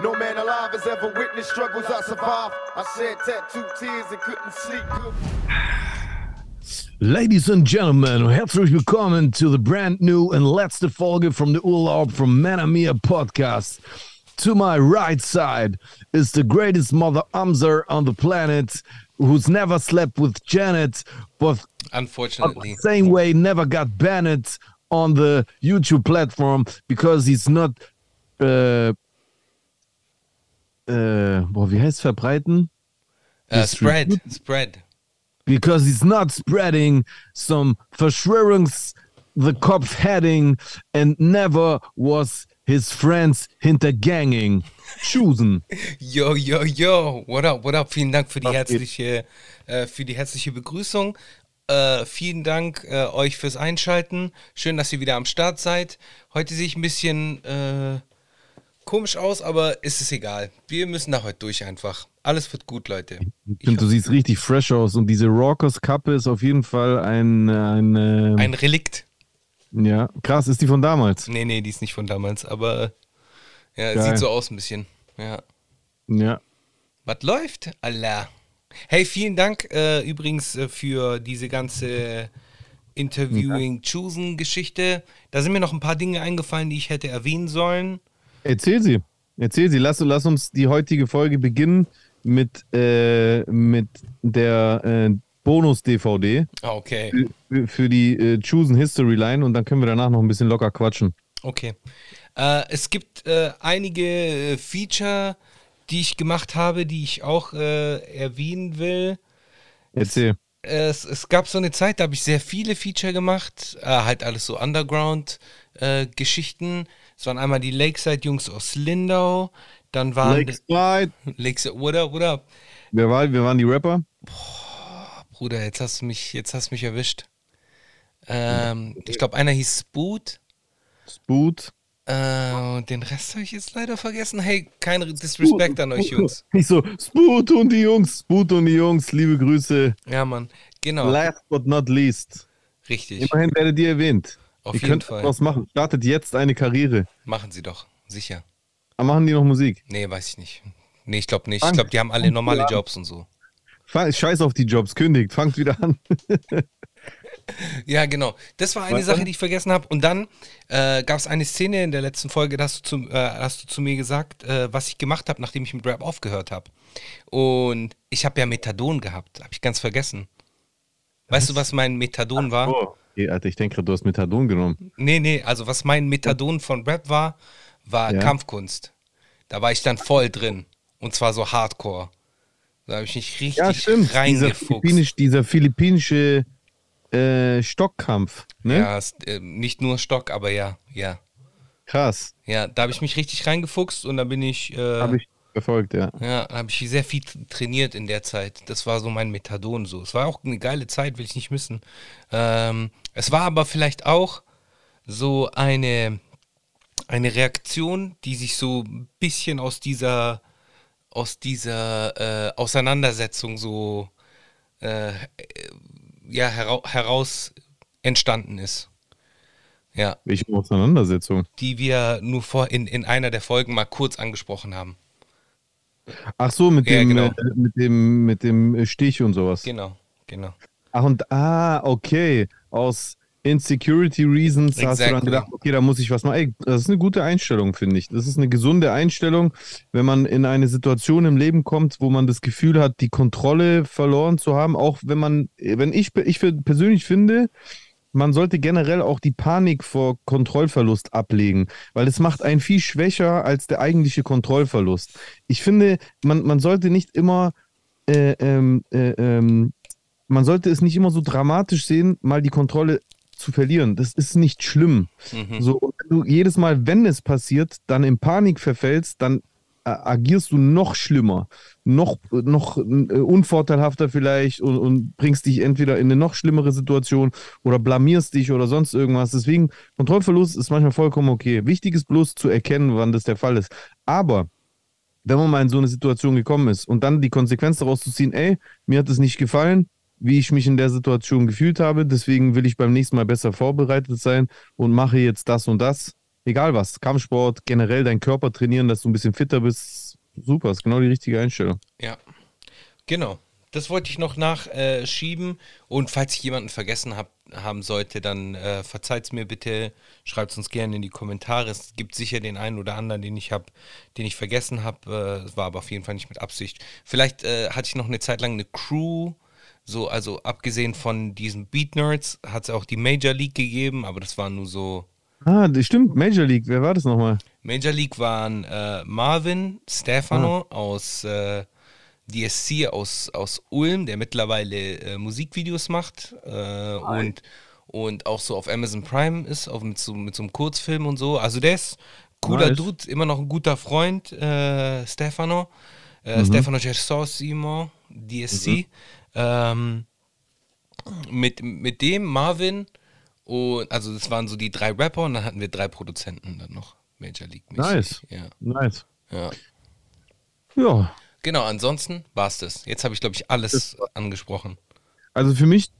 No man alive has ever witnessed struggles I survived. I shed tattooed tears and couldn't sleep. Ladies and gentlemen, herzlich willkommen to the brand new and letzte Folge from the Urlaub from Manamia podcast. To my right side is the greatest mother umser on the planet who's never slept with Janet, but Unfortunately. the same way never got banned on the YouTube platform because he's not äh, äh, boah, wie heißt verbreiten? Uh, spread. Spread. because he's not spreading some Verschwörungs the Kopf heading and never was his friends hinterganging. Chosen. Yo, yo, yo. What up, what up? Vielen Dank für die herzliche, äh, für die herzliche Begrüßung. Äh, vielen Dank äh, euch fürs Einschalten. Schön, dass ihr wieder am Start seid. Heute sehe ich ein bisschen äh, komisch aus, aber ist es egal. Wir müssen da heute durch einfach. Alles wird gut, Leute. Ich finde, du siehst richtig fresh aus und diese Rockers-Kappe ist auf jeden Fall ein, ein, äh, Ein Relikt. ja, krass, ist die von damals. Nee, nee, die ist nicht von damals, aber ja, Geil. sieht so aus ein bisschen. Ja. Ja. Was läuft? Allah. Hey, vielen Dank äh, übrigens äh, für diese ganze Interviewing-Chosen-Geschichte. Da sind mir noch ein paar Dinge eingefallen, die ich hätte erwähnen sollen. Erzähl sie. Erzähl sie. Lass, lass uns die heutige Folge beginnen mit, äh, mit der äh, Bonus-DVD Ah, okay. für, für die äh, Chosen History Line und dann können wir danach noch ein bisschen locker quatschen. Okay. Äh, es gibt äh, einige äh, Feature, die ich gemacht habe, die ich auch äh, erwähnen will. Erzähl. Es, es gab so eine Zeit, da habe ich sehr viele Feature gemacht, halt alles so Underground-Geschichten. Es waren einmal die Lakeside-Jungs aus Lindau, dann waren Lakeside. Lakeside, what up, what up? Wer war, wer waren die Rapper? Bruder, jetzt hast du mich, jetzt hast du mich erwischt. Ähm, ich glaube, einer hieß Spoot. Spoot. Äh, und den Rest habe ich jetzt leider vergessen. Hey, kein Disrespect an euch, Jungs. Ich so, Spoot und die Jungs, Spoot und die Jungs, liebe Grüße. Ja, Mann. Genau. Last but not least. Richtig. Immerhin werdet ihr erwähnt. Auf ihr jeden könnt Fall. was machen. Startet jetzt eine Karriere. Machen sie doch. Sicher. Aber machen die noch Musik? Nee, weiß ich nicht. Nee, ich glaube nicht. Ich Fang- glaube, die haben alle normale. Jobs und so. Fang- Scheiß auf die Jobs, kündigt, fangt wieder an. Ja, genau. Das war eine Was Sache, die ich vergessen habe. Und dann äh, gab es eine Szene in der letzten Folge, da hast du zu, äh, hast du zu mir gesagt, äh, was ich gemacht habe, nachdem ich mit Rap aufgehört habe. Und ich habe ja Methadon gehabt. Habe ich ganz vergessen. Weißt du, was mein Methadon war? Oh. Okay, Alter, ich denke gerade, du hast Methadon genommen. Nee, nee, also was mein Methadon von Rap war, war Ja. Kampfkunst. Da war ich dann voll drin. Und zwar so hardcore. Da habe ich mich richtig Ja, stimmt. Dieser, reingefuchst. philippinisch, dieser philippinische äh, Stockkampf. Ne? Ja, äh, nicht nur Stock, aber ja, ja. Krass. Ja, da habe ich mich richtig reingefuchst und da bin ich, äh, Habe ich verfolgt, ja. ja, da habe ich sehr viel trainiert in der Zeit. Das war so mein Methadon so. Es war auch eine geile Zeit, will ich nicht missen. Ähm, es war aber vielleicht auch so eine, eine Reaktion, die sich so ein bisschen aus dieser, aus dieser äh, Auseinandersetzung so äh, ja, hera heraus entstanden ist. Ja, Welche Auseinandersetzung? die wir nur vor in, in einer der Folgen mal kurz angesprochen haben. Ach so, mit Ja, dem, genau. äh, mit dem, mit dem Stich und sowas. Genau, genau. Ach und ah, okay. Aus Insecurity Reasons hast du dann Exactly. gedacht, okay, da muss ich was machen. Ey, das ist eine gute Einstellung, finde ich. Das ist eine gesunde Einstellung, wenn man in eine Situation im Leben kommt, wo man das Gefühl hat, die Kontrolle verloren zu haben. Auch wenn man, wenn ich, ich persönlich finde, man sollte generell auch die Panik vor Kontrollverlust ablegen, weil es macht einen viel schwächer als der eigentliche Kontrollverlust. Ich finde, man, man sollte nicht immer äh, ähm, äh, ähm, man sollte es nicht immer so dramatisch sehen, mal die Kontrolle zu verlieren. Das ist nicht schlimm. Mhm. So, und wenn du jedes Mal, wenn es passiert, dann in Panik verfällst, dann agierst du noch schlimmer, noch, noch äh, unvorteilhafter vielleicht und, und bringst dich entweder in eine noch schlimmere Situation oder blamierst dich oder sonst irgendwas. Deswegen, Kontrollverlust ist manchmal vollkommen okay. Wichtig ist bloß zu erkennen, wann das der Fall ist. Aber wenn man mal in so eine Situation gekommen ist und dann die Konsequenz daraus zu ziehen, ey, mir hat es nicht gefallen, wie ich mich in der Situation gefühlt habe, deswegen will ich beim nächsten Mal besser vorbereitet sein und mache jetzt das und das. Egal was, Kampfsport, generell deinen Körper trainieren, dass du ein bisschen fitter bist. Super, ist genau die richtige Einstellung. Ja, genau. Das wollte ich noch nachschieben. Und falls ich jemanden vergessen hab, haben sollte, dann äh, verzeiht es mir bitte. Schreibt es uns gerne in die Kommentare. Es gibt sicher den einen oder anderen, den ich habe, den ich vergessen habe. Es war aber auf jeden Fall nicht mit Absicht. Vielleicht äh, hatte ich noch eine Zeit lang eine Crew. So, also abgesehen von diesen Beat Nerds hat es auch die Major League gegeben, aber das war nur so. Ah, das stimmt, Major League, wer war das nochmal? Major League waren äh, Marvin Stefano aus äh, DSC aus, aus Ulm, der mittlerweile äh, Musikvideos macht äh, und, und auch so auf Amazon Prime ist, auch mit so, mit so einem Kurzfilm und so. Also der ist cooler Nice. Dude, immer noch ein guter Freund, äh, Stefano. Äh, Mhm. Stefano Gersosimo, DSC. Ähm, mit, mit dem Marvin und also das waren so die drei Rapper und dann hatten wir drei Produzenten dann noch Major League. -mäßig. Nice. Ja, Nice. ja. Ja, Genau, ansonsten war es das. Jetzt habe ich, glaube ich, alles angesprochen. also für mich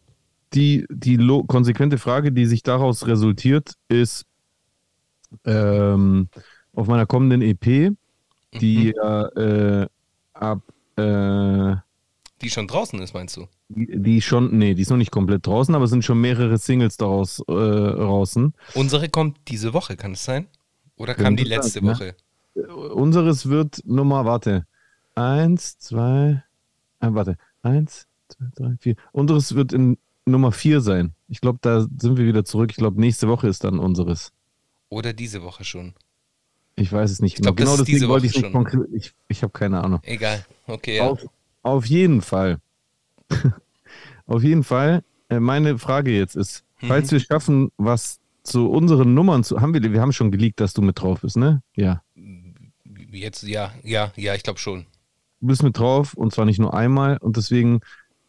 die, die konsequente Frage, die sich daraus resultiert, ist ähm, auf meiner kommenden EP, die ja äh, ab äh, Die schon draußen ist, meinst du? die, die schon, nee, die ist noch nicht komplett draußen, aber es sind schon mehrere Singles daraus äh, draußen. Unsere kommt diese Woche, kann es sein? Oder Könnte kam die sein, letzte ne? Woche? Unseres wird Nummer, warte, eins, zwei, äh, warte, eins, zwei, drei, vier. Unseres wird in Nummer vier sein. Ich glaube, da sind wir wieder zurück. Ich glaube, nächste Woche ist dann unseres. Oder diese Woche schon? Ich weiß es nicht Ich glaub, genau. das Genau ist diese deswegen wollte ich Woche nicht konkret. Ich, ich habe keine Ahnung. Egal. Okay, ja. Auf, auf jeden Fall. auf jeden Fall. Äh, meine Frage jetzt ist, Mhm. falls wir schaffen, was zu unseren Nummern zu. Haben wir, wir haben schon geleakt, dass du mit drauf bist, ne? Ja. Jetzt, ja, ja, ja, ich glaube schon. Du bist mit drauf und zwar nicht nur einmal und deswegen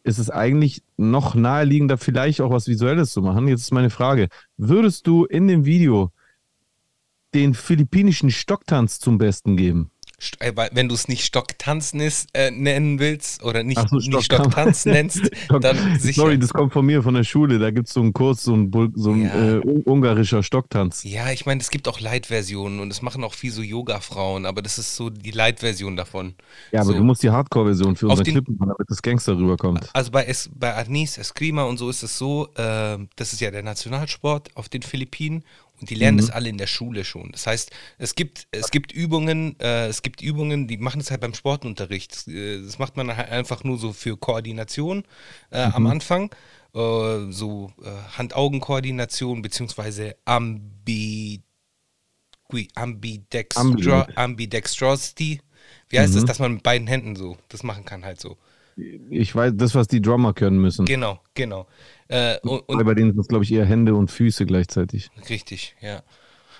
ist es eigentlich noch naheliegender, vielleicht auch was Visuelles zu machen. Jetzt ist meine Frage: Würdest du in dem Video den philippinischen Stocktanz zum Besten geben? Äh, Wenn du es nicht Stocktanzen ist, äh, nennen willst oder nicht, so, nicht Stocktanz. Stocktanz nennst, Stock- dann sicher. Sorry, das kommt von mir, von der Schule. Da gibt es so einen Kurs, so ein, so ein Ja. äh, un- ungarischer Stocktanz. Ja, ich meine, es gibt auch Light-Versionen und es machen auch viel so Yoga-Frauen, aber das ist so die Light-Version davon. Ja, aber so. du musst die Hardcore-Version für unseren Clip machen, damit das Gangster rüberkommt. Also bei, es, bei Arnis, Eskrima und so ist es so, äh, das ist ja der Nationalsport auf den Philippinen und die lernen Mhm. das alle in der Schule schon. Das heißt, es gibt, es gibt Übungen, äh, es gibt Übungen, die machen es halt beim Sportunterricht. Das, äh, das macht man halt einfach nur so für Koordination äh, am Mhm. Anfang. Äh, so äh, Hand-Augen-Koordination beziehungsweise Ambi, Gui- Ambidextro, Ambidextrosity. Wie heißt Mhm. es, dass man mit beiden Händen so das machen kann halt so. Ich weiß, das, was die Drummer können müssen. Genau, genau. Äh, und, und bei denen sind es, glaube ich, eher Hände und Füße gleichzeitig. richtig, ja.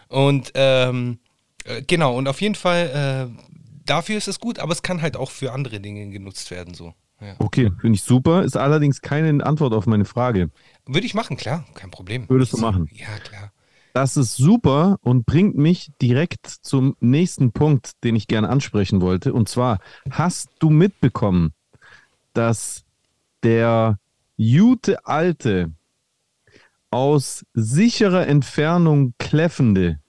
Und ähm, äh, genau, und auf jeden Fall, äh, dafür ist es gut, aber es kann halt auch für andere Dinge genutzt werden, so. Ja. Okay, finde ich super. Ist allerdings keine Antwort auf meine Frage. Würde ich machen, klar, kein Problem. Würdest du machen? Ja, klar. Das ist super und bringt mich direkt zum nächsten Punkt, den ich gerne ansprechen wollte. Und zwar, hast du mitbekommen, dass der Jute Alte aus sicherer Entfernung kläffende,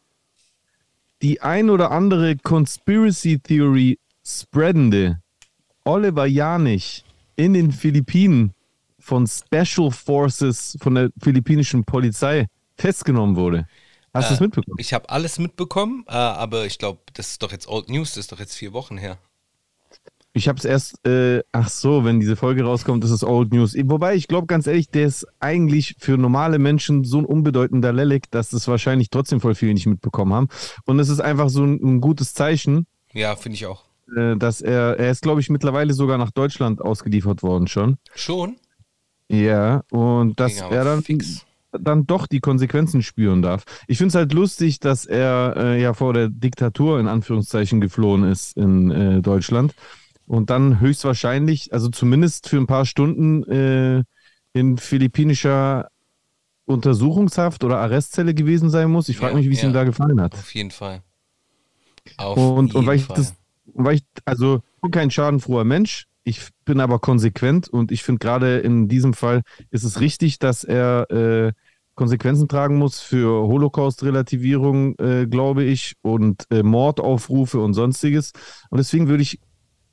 die ein oder andere Conspiracy Theory spreadende Oliver Janich in den Philippinen von Special Forces von der philippinischen Polizei festgenommen wurde. Hast du es Äh, mitbekommen? Ich habe alles mitbekommen, äh, aber ich glaube, das ist doch jetzt Old News, das ist doch jetzt vier Wochen her. Ich habe es erst, äh, ach so, wenn diese Folge rauskommt, ist es Old News. Wobei, ich glaube ganz ehrlich, der ist eigentlich für normale Menschen so ein unbedeutender Lelek, dass das wahrscheinlich trotzdem voll viele nicht mitbekommen haben. Und es ist einfach so ein, ein gutes Zeichen, Ja, finde ich auch. äh, dass er, er ist, glaube ich, mittlerweile sogar nach Deutschland ausgeliefert worden schon. Schon? Ja, und dass Ging er dann, fix. dann doch die Konsequenzen spüren darf. Ich finde es halt lustig, dass er äh, ja vor der Diktatur in Anführungszeichen geflohen ist in äh, Deutschland und dann höchstwahrscheinlich, also zumindest für ein paar Stunden äh, in philippinischer Untersuchungshaft oder Arrestzelle gewesen sein muss. Ich frage Ja, mich, wie es ja. ihm da gefallen hat. Auf jeden Fall. Auf Und, und weil ich Fall. das, weil ich, also ich bin kein schadenfroher Mensch, ich bin aber konsequent und ich finde gerade in diesem Fall ist es richtig, dass er äh, Konsequenzen tragen muss für Holocaust-Relativierung, äh, glaube ich, und äh, Mordaufrufe und sonstiges. Und deswegen würde ich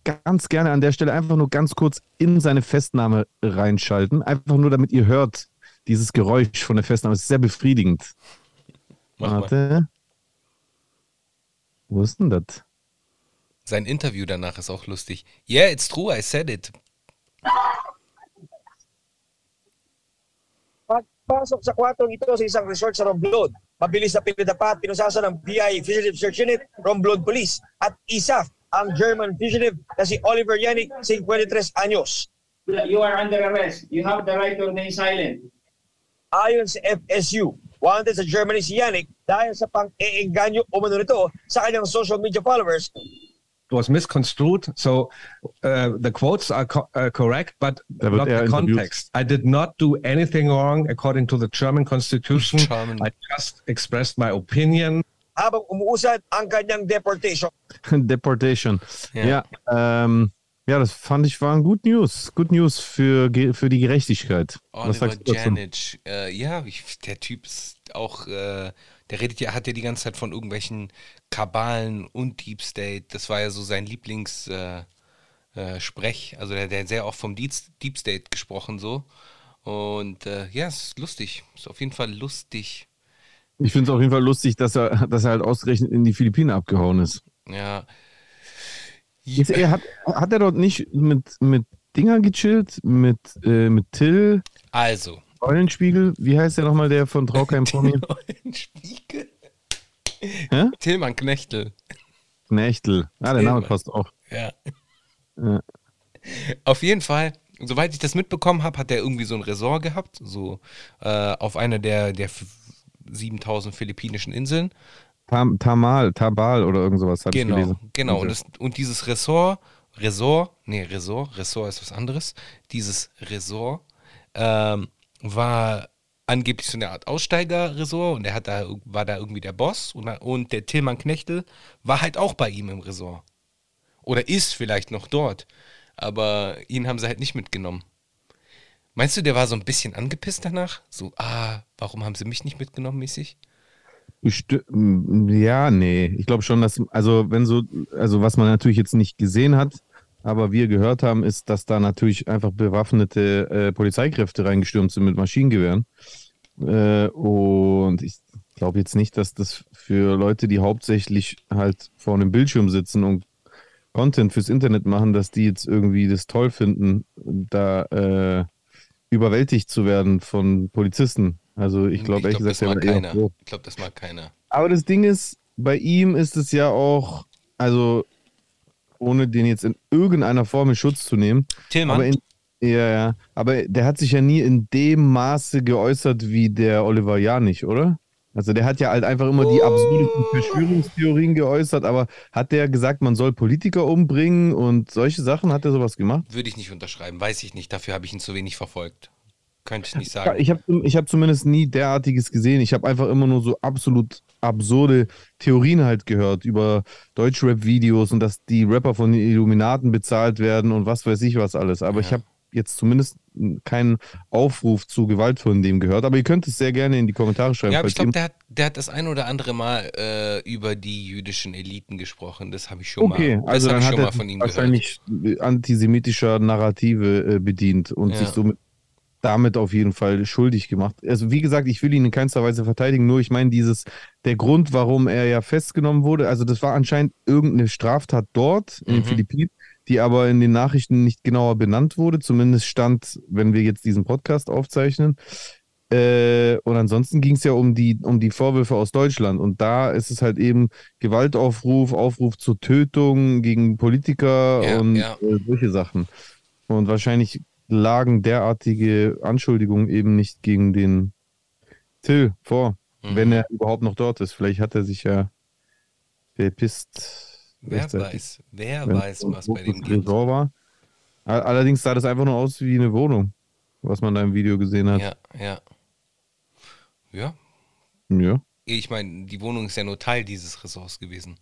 ganz gerne an der Stelle einfach nur ganz kurz in seine Festnahme reinschalten. Einfach nur, damit ihr hört, dieses Geräusch von der Festnahme. Es ist sehr befriedigend. Mach mal. Warte. Wo ist denn das? Sein Interview danach ist auch lustig. Yeah, it's true, I said it. Pagpasok sa kwartong ito sa isang resort sa Romblon. Mabilis na pinadapat, pinusasan ng PI Fugitive Search Unit, Romblon Police at ISAF ang German fugitive na si Oliver Yannick, 53 anyos. You are under arrest. You have the right to remain silent. Ayon sa FSU, wanted sa Germany si Yannick dahil sa pang-eengganyo umano nito sa kanyang social media followers It was misconstrued. So uh, the quotes are co- uh, correct, but Da wird not the interviewt. context. I did not do anything wrong according to the German constitution. German. I just expressed my opinion. Habang umuusad ang kanyang deportation. Deportation. Ja. Ja, ähm, ja, das fand ich waren gut News. Good News für, für die Gerechtigkeit. Was Oliver sagst du dazu? Janic. Äh, ja, ich, der Typ ist auch, äh, der redet ja, hat ja die ganze Zeit von irgendwelchen Kabalen und Deep State. Das war ja so sein Lieblings äh, äh, Sprech. Also der, der hat sehr oft vom Deep, Deep State gesprochen so. Und äh, ja, ist lustig. Ist auf jeden Fall lustig. Ich finde es auf jeden Fall lustig, dass er, dass er halt ausgerechnet in die Philippinen abgehauen ist. Ja. Ist er, hat, hat er dort nicht mit, mit Dinger gechillt? Mit, äh, mit Till, Also. Eulenspiegel? Wie heißt der nochmal, der von Traukeim Promi? Neuen Spiegel. Hä? Tillmann Knechtel. Knechtel. Ah, der Name passt auch. Ja. Ja. Auf jeden Fall, soweit ich das mitbekommen habe, hat er irgendwie so ein Resort gehabt, so äh, auf einer der, der 7000 philippinischen Inseln. Tam, Tamal, Tabal oder irgend sowas habe ich Genau, gelesen. genau. Und, das, und dieses Ressort, Resort, nee, Resort, Ressort ist was anderes. Dieses Resort ähm, war angeblich so eine Art Aussteiger-Resort und er hat da, war da irgendwie der Boss und, und der Tillmann Knechtel war halt auch bei ihm im Resort. Oder ist vielleicht noch dort. Aber ihn haben sie halt nicht mitgenommen. Meinst du, der war so ein bisschen angepisst danach? So, ah, warum haben sie mich nicht mitgenommen, mäßig? Ja, nee. Ich glaube schon, dass, also wenn so, also was man natürlich jetzt nicht gesehen hat, aber wir gehört haben, ist, dass da natürlich einfach bewaffnete äh, Polizeikräfte reingestürmt sind mit Maschinengewehren. Äh, und ich glaube jetzt nicht, dass das für Leute, die hauptsächlich halt vor einem Bildschirm sitzen und Content fürs Internet machen, dass die jetzt irgendwie das toll finden, da äh, überwältigt zu werden von Polizisten. Also ich glaube ehrlich glaub, gesagt, das mag keiner. froh. Ich glaube, das mag keiner. Aber das Ding ist, bei ihm ist es ja auch, also ohne den jetzt in irgendeiner Form in Schutz zu nehmen, Tillmann? aber in, ja, ja, aber der hat sich ja nie in dem Maße geäußert wie der Oliver Janich, oder? Also der hat ja halt einfach immer die absurdesten Verschwörungstheorien geäußert, aber hat der gesagt, man soll Politiker umbringen und solche Sachen? Hat er sowas gemacht? Würde ich nicht unterschreiben, weiß ich nicht. Dafür habe ich ihn zu wenig verfolgt. Könnte ich nicht sagen. ich habe ich hab zumindest nie derartiges gesehen. Ich habe einfach immer nur so absolut absurde Theorien halt gehört über Deutschrap-Videos und dass die Rapper von den Illuminaten bezahlt werden und was weiß ich was alles. Aber ich Ja. habe jetzt zumindest keinen Aufruf zu Gewalt von dem gehört. Aber ihr könnt es sehr gerne in die Kommentare schreiben. ja, aber ich glaube, der hat, der hat das ein oder andere Mal äh, über die jüdischen Eliten gesprochen. Das habe ich schon Okay, mal, das also dann hat schon er mal von ihm gehört. wahrscheinlich antisemitischer Narrative äh, bedient und Ja. sich somit damit auf jeden Fall schuldig gemacht. Also wie gesagt, ich will ihn in keinster Weise verteidigen, nur ich meine dieses, der Grund, warum er ja festgenommen wurde, also das war anscheinend irgendeine Straftat dort in den Mhm. Philippinen, die aber in den Nachrichten nicht genauer benannt wurde, zumindest stand, wenn wir jetzt diesen Podcast aufzeichnen. Äh, und ansonsten ging es ja um die, um die Vorwürfe aus Deutschland. Und da ist es halt eben Gewaltaufruf, Aufruf zur Tötung gegen Politiker Ja, und ja. Äh, solche Sachen. Und wahrscheinlich lagen derartige Anschuldigungen eben nicht gegen den Till vor, Mhm. wenn er überhaupt noch dort ist. Vielleicht hat er sich ja verpisst. Wer weiß, wer weiß, was bei dem geht. War. All- Allerdings sah das einfach nur aus wie eine Wohnung, was man da im Video gesehen hat. Ja, ja. Ja, Ja. ich meine, die Wohnung ist ja nur Teil dieses Ressorts gewesen.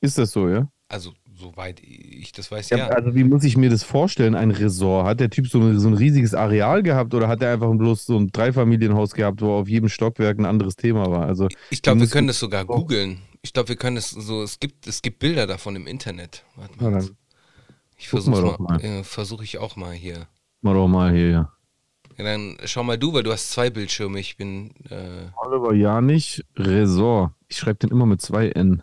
Ist das so, ja? Also, soweit ich das weiß, ja? ja. Also, wie muss ich mir das vorstellen, ein Resort? Hat der Typ so ein, so ein riesiges Areal gehabt oder hat er einfach bloß so ein Dreifamilienhaus gehabt, wo auf jedem Stockwerk ein anderes Thema war? Also, Ich glaube, wir können das sogar googeln. Ich glaube, wir können es so, es gibt, es gibt Bilder davon im Internet. Warte Ja, mal. dann ich versuche mal, mal. äh, versuche ich auch mal hier. mal doch mal hier, ja. Ja, dann schau mal du, weil du hast zwei Bildschirme. Ich bin, äh, Oliver Janich, Resort. Ich schreibe den immer mit zwei N.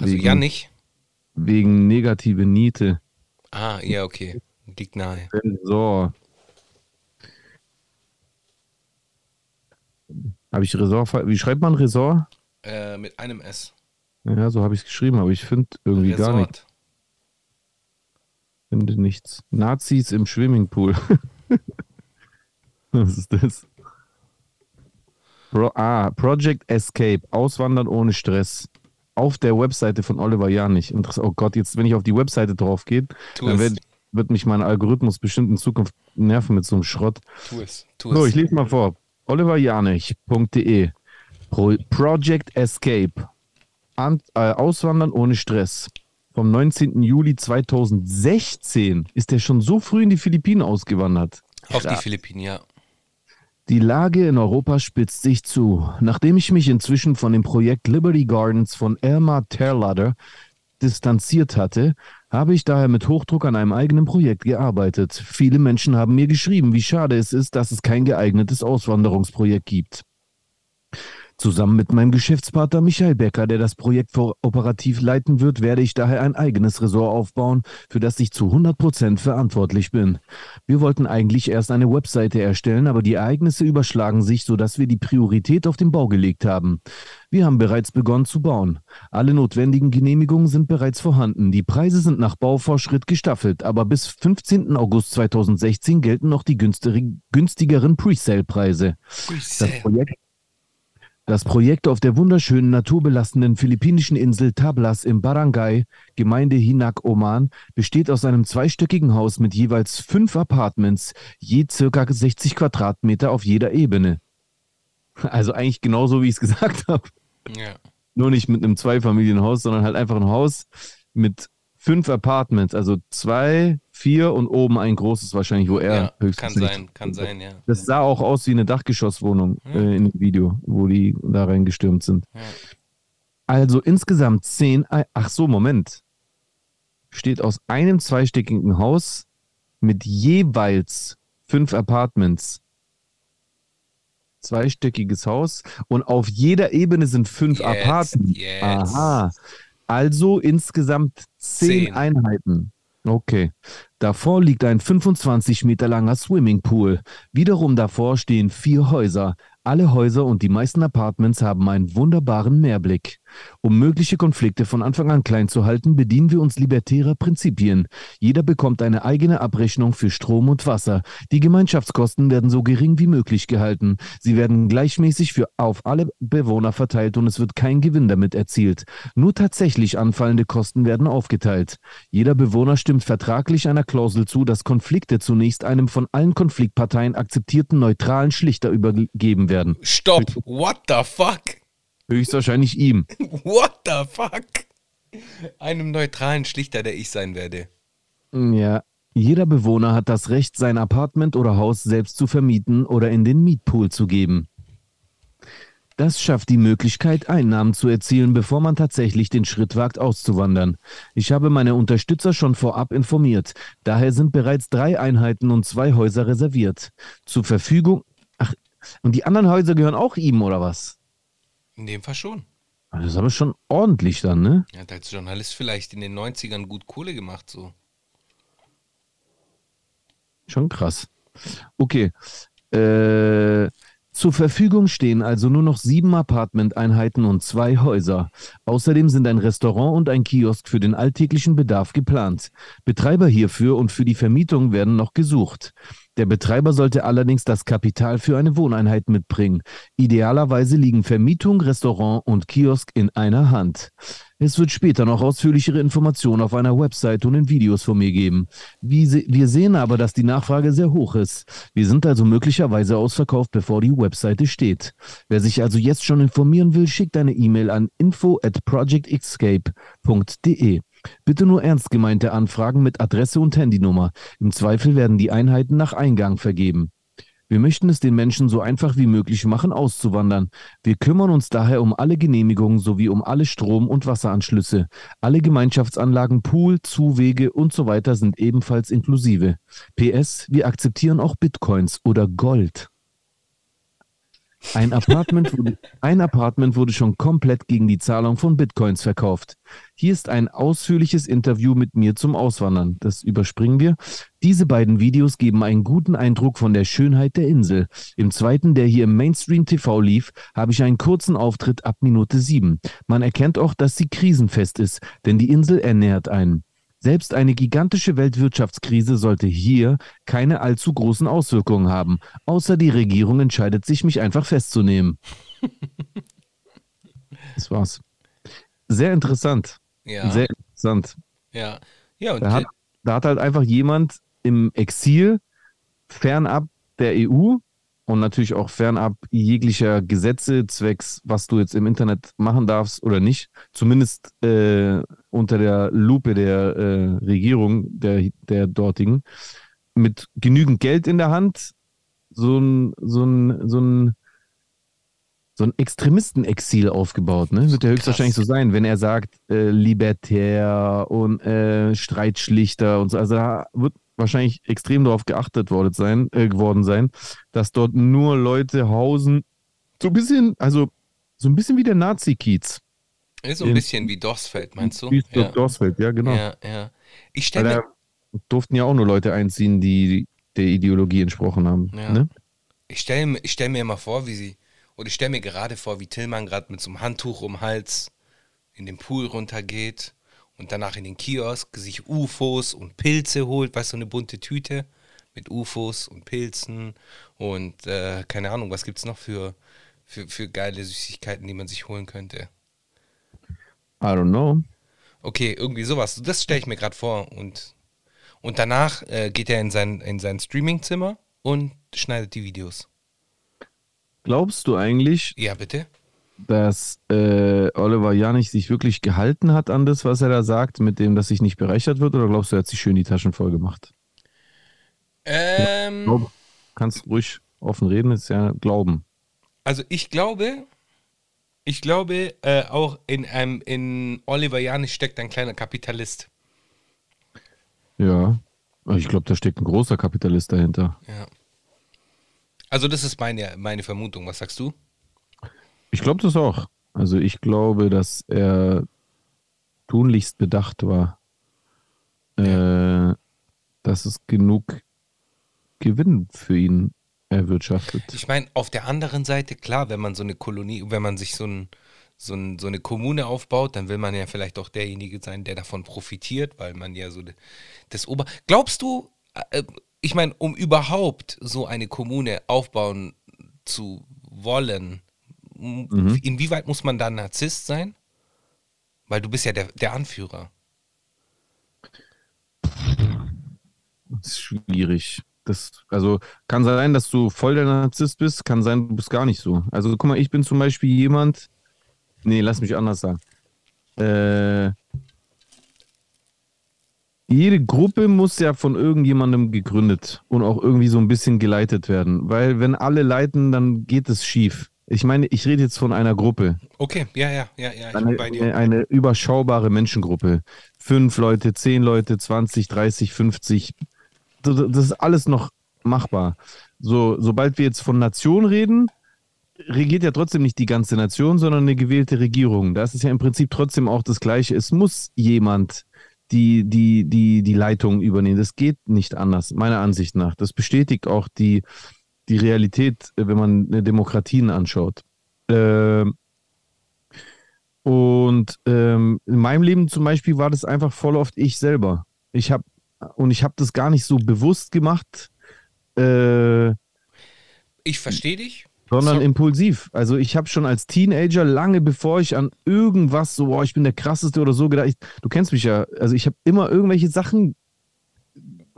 also Wegen- Janich. Wegen negative Niete. Ah, ja, okay. Liegt nahe. Resort. Habe ich Resort? ver- Wie schreibt man Resort? Äh, mit einem S. Ja, so habe ich es geschrieben, aber ich finde irgendwie gar nicht. Resort. Finde nichts. Nazis im Swimmingpool. Was ist das? Pro, ah, Project Escape. Auswandern ohne Stress. Auf der Webseite von Oliver Janich. Oh Gott, jetzt, wenn ich auf die Webseite drauf gehe, Tu dann wird, wird mich mein Algorithmus bestimmt in Zukunft nerven mit so einem Schrott. Tu es. Tu So, es. ich lese mal vor. oliverjanich.de Pro Project Escape. An, äh, Auswandern ohne Stress. Vom 19. Juli 2016 ist er schon so früh in die Philippinen ausgewandert. Auf die Krass. Philippinen, ja. Die Lage in Europa spitzt sich zu. Nachdem ich mich inzwischen von dem Projekt Liberty Gardens von Elmar Terlader distanziert hatte, habe ich daher mit Hochdruck an einem eigenen Projekt gearbeitet. Viele Menschen haben mir geschrieben, wie schade es ist, dass es kein geeignetes Auswanderungsprojekt gibt. Zusammen mit meinem Geschäftspartner Michael Becker, der das Projekt vor- operativ leiten wird, werde ich daher ein eigenes Ressort aufbauen, für das ich zu 100 Prozent verantwortlich bin. Wir wollten eigentlich erst eine Webseite erstellen, aber die Ereignisse überschlagen sich, sodass wir die Priorität auf den Bau gelegt haben. Wir haben bereits begonnen zu bauen. Alle notwendigen Genehmigungen sind bereits vorhanden. Die Preise sind nach Bauvorschritt gestaffelt, aber bis 15. August 2016 gelten noch die günstigere- günstigeren Presale-Preise. Das Projekt, das Projekt auf der wunderschönen naturbelassenen philippinischen Insel Tablas im Barangay, Gemeinde Hinak, Oman, besteht aus einem zweistöckigen Haus mit jeweils fünf Apartments, je circa 60 Quadratmeter auf jeder Ebene. Also eigentlich genauso, wie ich es gesagt habe. Ja. Nur nicht mit einem Zweifamilienhaus, sondern halt einfach ein Haus mit fünf Apartments, also zwei, vier und oben ein großes wahrscheinlich, wo er ja. Kann höchstens nicht- sein, kann sein, ja. das sah auch aus wie eine Dachgeschosswohnung äh, in dem Video, wo die da reingestürmt sind. Ja. Also insgesamt zehn. Ei- Ach so, Moment. Steht aus einem zweistöckigen Haus mit jeweils fünf Apartments. Zweistöckiges Haus und auf jeder Ebene sind fünf Jetzt, Apartments. jetzt. Aha. Also insgesamt zehn, Zehn. Einheiten. Okay. Davor liegt ein 25 Meter langer Swimmingpool. Wiederum davor stehen vier Häuser. Alle Häuser und die meisten Apartments haben einen wunderbaren Meerblick. Um mögliche Konflikte von Anfang an klein zu halten, bedienen wir uns libertärer Prinzipien. Jeder bekommt eine eigene Abrechnung für Strom und Wasser. Die Gemeinschaftskosten werden so gering wie möglich gehalten. Sie werden gleichmäßig für auf alle Bewohner verteilt und es wird kein Gewinn damit erzielt. Nur tatsächlich anfallende Kosten werden aufgeteilt. Jeder Bewohner stimmt vertraglich einer Klausel zu, dass Konflikte zunächst einem von allen Konfliktparteien akzeptierten neutralen Schlichter übergeben werden. Stopp! What the fuck? Höchstwahrscheinlich ihm. What the fuck? Einem neutralen Schlichter, der ich sein werde. Ja. Jeder Bewohner hat das Recht, sein Apartment oder Haus selbst zu vermieten oder in den Mietpool zu geben. Das schafft die Möglichkeit, Einnahmen zu erzielen, bevor man tatsächlich den Schritt wagt, auszuwandern. Ich habe meine Unterstützer schon vorab informiert. Daher sind bereits drei Einheiten und zwei Häuser reserviert. Zur Verfügung. Ach, und die anderen Häuser gehören auch ihm, oder was? In dem Fall schon. Das ist aber schon ordentlich dann, ne? Er hat als Journalist vielleicht in den 90ern gut Kohle gemacht, so. Schon krass. Okay. Äh, zur Verfügung stehen also nur noch sieben Apartmenteinheiten und zwei Häuser. Außerdem sind ein Restaurant und ein Kiosk für den alltäglichen Bedarf geplant. Betreiber hierfür und für die Vermietung werden noch gesucht. Der Betreiber sollte allerdings das Kapital für eine Wohneinheit mitbringen. Idealerweise liegen Vermietung, Restaurant und Kiosk in einer Hand. Es wird später noch ausführlichere Informationen auf einer Website und in Videos von mir geben. Wir sehen aber, dass die Nachfrage sehr hoch ist. Wir sind also möglicherweise ausverkauft, bevor die Webseite steht. Wer sich also jetzt schon informieren will, schickt eine E-Mail an info at projectescape.de. Bitte nur ernst gemeinte Anfragen mit Adresse und Handynummer. Im Zweifel werden die Einheiten nach Eingang vergeben. Wir möchten es den Menschen so einfach wie möglich machen, auszuwandern. Wir kümmern uns daher um alle Genehmigungen sowie um alle Strom- und Wasseranschlüsse. Alle Gemeinschaftsanlagen, Pool, Zuwege und so weiter sind ebenfalls inklusive. PS, wir akzeptieren auch Bitcoins oder Gold. Ein Apartment, wurde, ein Apartment wurde schon komplett gegen die Zahlung von Bitcoins verkauft. Hier ist ein ausführliches Interview mit mir zum Auswandern. Das überspringen wir. Diese beiden Videos geben einen guten Eindruck von der Schönheit der Insel. Im zweiten, der hier im Mainstream TV lief, habe ich einen kurzen Auftritt ab Minute sieben. Man erkennt auch, dass sie krisenfest ist, denn die Insel ernährt einen. Selbst eine gigantische Weltwirtschaftskrise sollte hier keine allzu großen Auswirkungen haben, außer die Regierung entscheidet sich, mich einfach festzunehmen. das war's. Sehr interessant. Ja. Sehr interessant. Ja. Ja, Da hat, da hat halt einfach jemand im Exil, fernab der EU und natürlich auch fernab jeglicher Gesetze, zwecks, was du jetzt im Internet machen darfst oder nicht, zumindest äh, unter der Lupe der äh, Regierung, der, der dortigen, mit genügend Geld in der Hand, so ein, so ein, so ein, so ein Extremistenexil aufgebaut, ne? Wird ja höchstwahrscheinlich so sein, wenn er sagt, äh, libertär und äh, Streitschlichter und so. Also da wird wahrscheinlich extrem darauf geachtet worden sein, äh, geworden sein, dass dort nur Leute hausen. So ein bisschen, also so ein bisschen wie der Nazi-Kiez. so ein in- bisschen wie Dorsfeld, meinst du? Ja. Dorsfeld, ja, genau. ja, ja. Ich stelle durften ja auch nur Leute einziehen, die der Ideologie entsprochen haben. Ja. Ne? ich stell, ich stell mir immer vor, wie sie, oder ich stelle mir gerade vor, wie Tillmann gerade mit so einem Handtuch um den Hals in den Pool runtergeht und danach in den Kiosk sich UFOs und Pilze holt, weißt du, so eine bunte Tüte mit UFOs und Pilzen und äh, keine Ahnung, was gibt es noch für, für, für geile Süßigkeiten, die man sich holen könnte. I don't know. Okay, irgendwie sowas. Das stelle ich mir gerade vor. Und, und danach äh, geht er in sein, in sein Streamingzimmer und schneidet die Videos. Glaubst du eigentlich, Ja, bitte? Dass äh, Oliver Janich sich wirklich gehalten hat an das, was er da sagt, mit dem, dass sich nicht bereichert wird, oder glaubst du, er hat sich schön die Taschen voll gemacht? Ähm, Glaub, kannst ruhig offen reden, ist ja Glauben. also ich glaube, ich glaube, äh, auch in einem, in Oliver Janich steckt ein kleiner Kapitalist. Ja. Ich glaube, da steckt ein großer Kapitalist dahinter. Ja. Also das ist meine, meine Vermutung. Was sagst du? Ich glaube das auch. Also ich glaube, dass er tunlichst bedacht war, äh, dass es genug Gewinn für ihn erwirtschaftet. Ich meine, auf der anderen Seite, klar, wenn man so eine Kolonie, wenn man sich so, ein, so, ein, so eine Kommune aufbaut, dann will man ja vielleicht auch derjenige sein, der davon profitiert, weil man ja so das Ober... Glaubst du, äh, ich meine, um überhaupt so eine Kommune aufbauen zu wollen, Mhm. inwieweit muss man da Narzisst sein? Weil du bist ja der, der Anführer. Das ist schwierig. Das, also kann sein, dass du voll der Narzisst bist, kann sein, du bist gar nicht so. Also guck mal, ich bin zum Beispiel jemand, nee, lass mich anders sagen. Äh, jede Gruppe muss ja von irgendjemandem gegründet und auch irgendwie so ein bisschen geleitet werden, weil wenn alle leiten, dann geht es schief. Ich meine, ich rede jetzt von einer Gruppe. Okay, ja, ja, ja, ja, ich bin Eine, bei dir. eine überschaubare Menschengruppe. Fünf Leute, zehn Leute, 20, 30, 50. Das das ist alles noch machbar. So, sobald wir jetzt von Nation reden, regiert ja trotzdem nicht die ganze Nation, sondern eine gewählte Regierung. Da ist ja im Prinzip trotzdem auch das Gleiche. Es muss jemand die, die, die, die Leitung übernehmen. Das geht nicht anders, meiner Ansicht nach. Das bestätigt auch die, die Realität, wenn man Demokratien anschaut. Ähm, und ähm, in meinem Leben zum Beispiel war das einfach voll oft ich selber. Ich habe und ich habe das gar nicht so bewusst gemacht, äh, Ich verstehe dich. sondern So- impulsiv. Also ich habe schon als Teenager, lange bevor ich an irgendwas so, boah, ich bin der krasseste oder so gedacht, ich, du kennst mich ja, also ich habe immer irgendwelche Sachen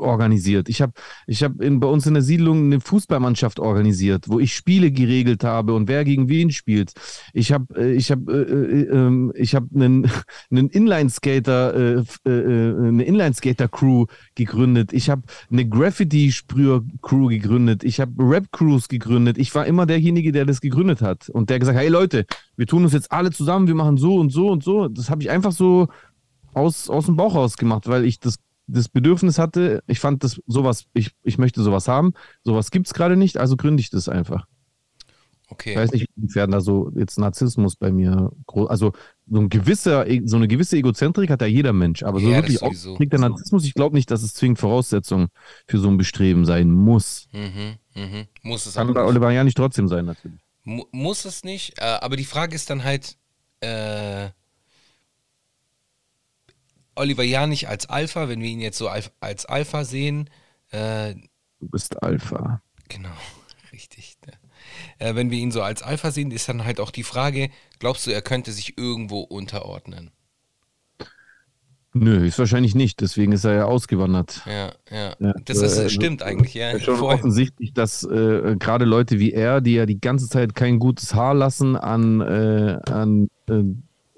organisiert. Ich habe ich hab bei uns in der Siedlung eine Fußballmannschaft organisiert, wo ich Spiele geregelt habe und wer gegen wen spielt. Ich habe äh, ich habe äh, äh, ähm, ich habe einen einen Inline-Skater äh, äh, äh, eine Inline-Skater-Crew gegründet. Ich habe eine Graffiti-Sprüher-Crew gegründet. Ich habe Rap-Crews gegründet. Ich war immer derjenige, der das gegründet hat und der gesagt, hat, hey Leute, wir tun uns jetzt alle zusammen, wir machen so und so und so. Das habe ich einfach so aus, aus dem Bauch raus gemacht, weil ich das, das Bedürfnis hatte, ich fand das sowas, ich, ich möchte sowas haben, sowas gibt es gerade nicht, also gründe ich das einfach. Okay. Ich weiß nicht, inwiefern da so jetzt Narzissmus bei mir groß, also so, ein gewisser, so eine gewisse Egozentrik hat ja jeder Mensch, aber so Ja, wirklich ausgeprägter Narzissmus, ich glaube nicht, dass es zwingend Voraussetzung für so ein Bestreben sein muss. Mhm, mhm. Muss es Kann bei. Oliver ja nicht trotzdem sein, natürlich. Mu muss es nicht, äh, aber die Frage ist dann halt, äh, Oliver Janich als Alpha, wenn wir ihn jetzt so als Alpha sehen, äh, Du bist Alpha. genau, richtig. Ne? Äh, wenn wir ihn so als Alpha sehen, ist dann halt auch die Frage, glaubst du, er könnte sich irgendwo unterordnen? Nö, ist wahrscheinlich nicht, deswegen ist er ja ausgewandert. Ja, ja. Ja, das ist, äh, stimmt eigentlich, ja. ist schon Voll. offensichtlich, dass äh, gerade Leute wie er, die ja die ganze Zeit kein gutes Haar lassen an, äh, an äh,